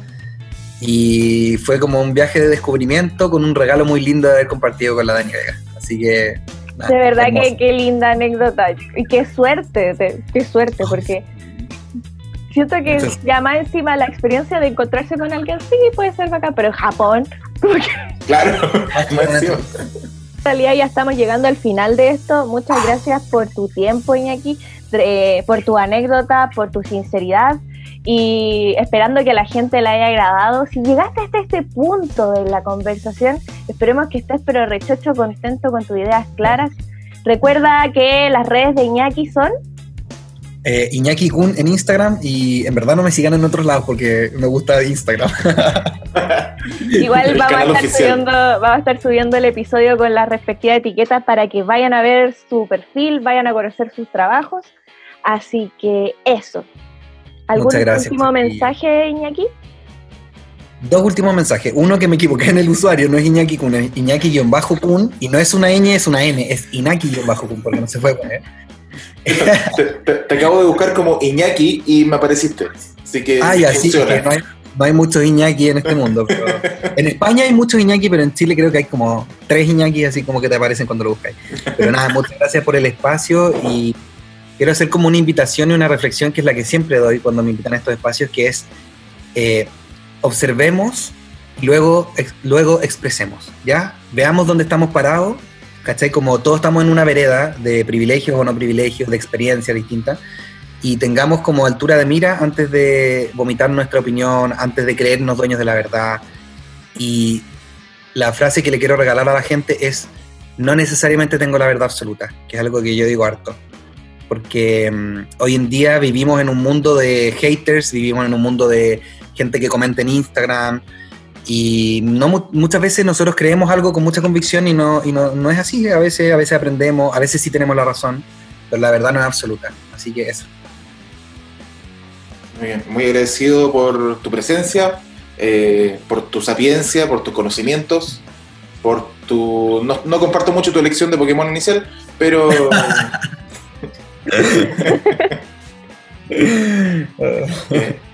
Y fue como un viaje de descubrimiento con un regalo muy lindo de haber compartido con la Dani Vega. Así que. De verdad hermoso. que qué linda anécdota. Y qué suerte, de- qué suerte, porque siento que Entonces- ya más encima la experiencia de encontrarse con alguien, sí, puede ser bacán, pero en Japón, (laughs) Claro. (laughs) En realidad ya estamos llegando al final de esto. Muchas gracias por tu tiempo, Iñaki, eh, por tu anécdota, por tu sinceridad y esperando que la gente la haya agradado. Si llegaste hasta este punto de la conversación, esperemos que estés pero rechocho contento con tus ideas claras. Recuerda que las redes de Iñaki son eh, Iñaki Kun en Instagram y en verdad no me sigan en otros lados porque me gusta Instagram. (laughs) Igual vamos a, estar subiendo, vamos a estar subiendo el episodio con las respectivas etiquetas para que vayan a ver su perfil, vayan a conocer sus trabajos. Así que eso. ¿Algún último mensaje, Iñaki? Dos últimos mensajes. Uno que me equivoqué en el usuario, no es Iñaki Kun, es Iñaki-Kun y no es una ñ, es una N, es Inaki-Kun porque no se puede (laughs) poner te, acabo de buscar como Iñaki y me apareciste. Así que ah, no, hay, muchos Iñaki en este mundo. (laughs) en España hay muchos Iñaki, pero en Chile creo que hay como tres Iñaki así como que te aparecen cuando lo buscáis. Pero nada, muchas gracias por el espacio y quiero hacer como una invitación y una reflexión que es la que siempre doy cuando me invitan a estos espacios, que es eh, observemos y luego, luego expresemos, ¿ya? Veamos dónde estamos parados ¿cachai? Como todos estamos en una vereda de privilegios o no privilegios, de experiencias distintas, y tengamos como altura de mira antes de vomitar nuestra opinión, antes de creernos dueños de la verdad. Y la frase que le quiero regalar a la gente es, no necesariamente tengo la verdad absoluta, que es algo que yo digo harto. Porque mm, hoy en día vivimos en un mundo de haters, vivimos en un mundo de gente que comenta en Instagram, y no, muchas veces nosotros creemos algo con mucha convicción y, no, y no, no, es así. A veces, a veces aprendemos, a veces sí tenemos la razón, pero la verdad no es absoluta. Así que eso. Muy bien, muy agradecido por tu presencia, eh, por tu sapiencia, por tus conocimientos, por tu... No, no comparto mucho tu elección de Pokémon inicial, pero... (laughs)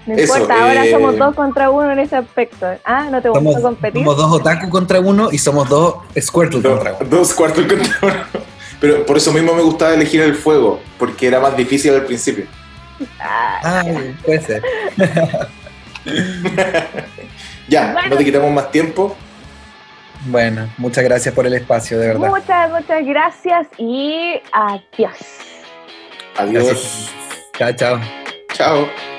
No importa, ahora eh, somos dos contra uno en ese aspecto. Ah, ¿no te gusta competir? Somos dos Otaku contra uno y somos dos Squirtle contra uno. Dos Squirtle contra uno. Pero por eso mismo me gustaba elegir el fuego, porque era más difícil al principio. Ah, puede ser. (laughs) ya, no te quitamos más tiempo. Bueno, muchas gracias por el espacio, de verdad. Muchas, muchas gracias y adiós. Adiós. Chao, chao. Chao.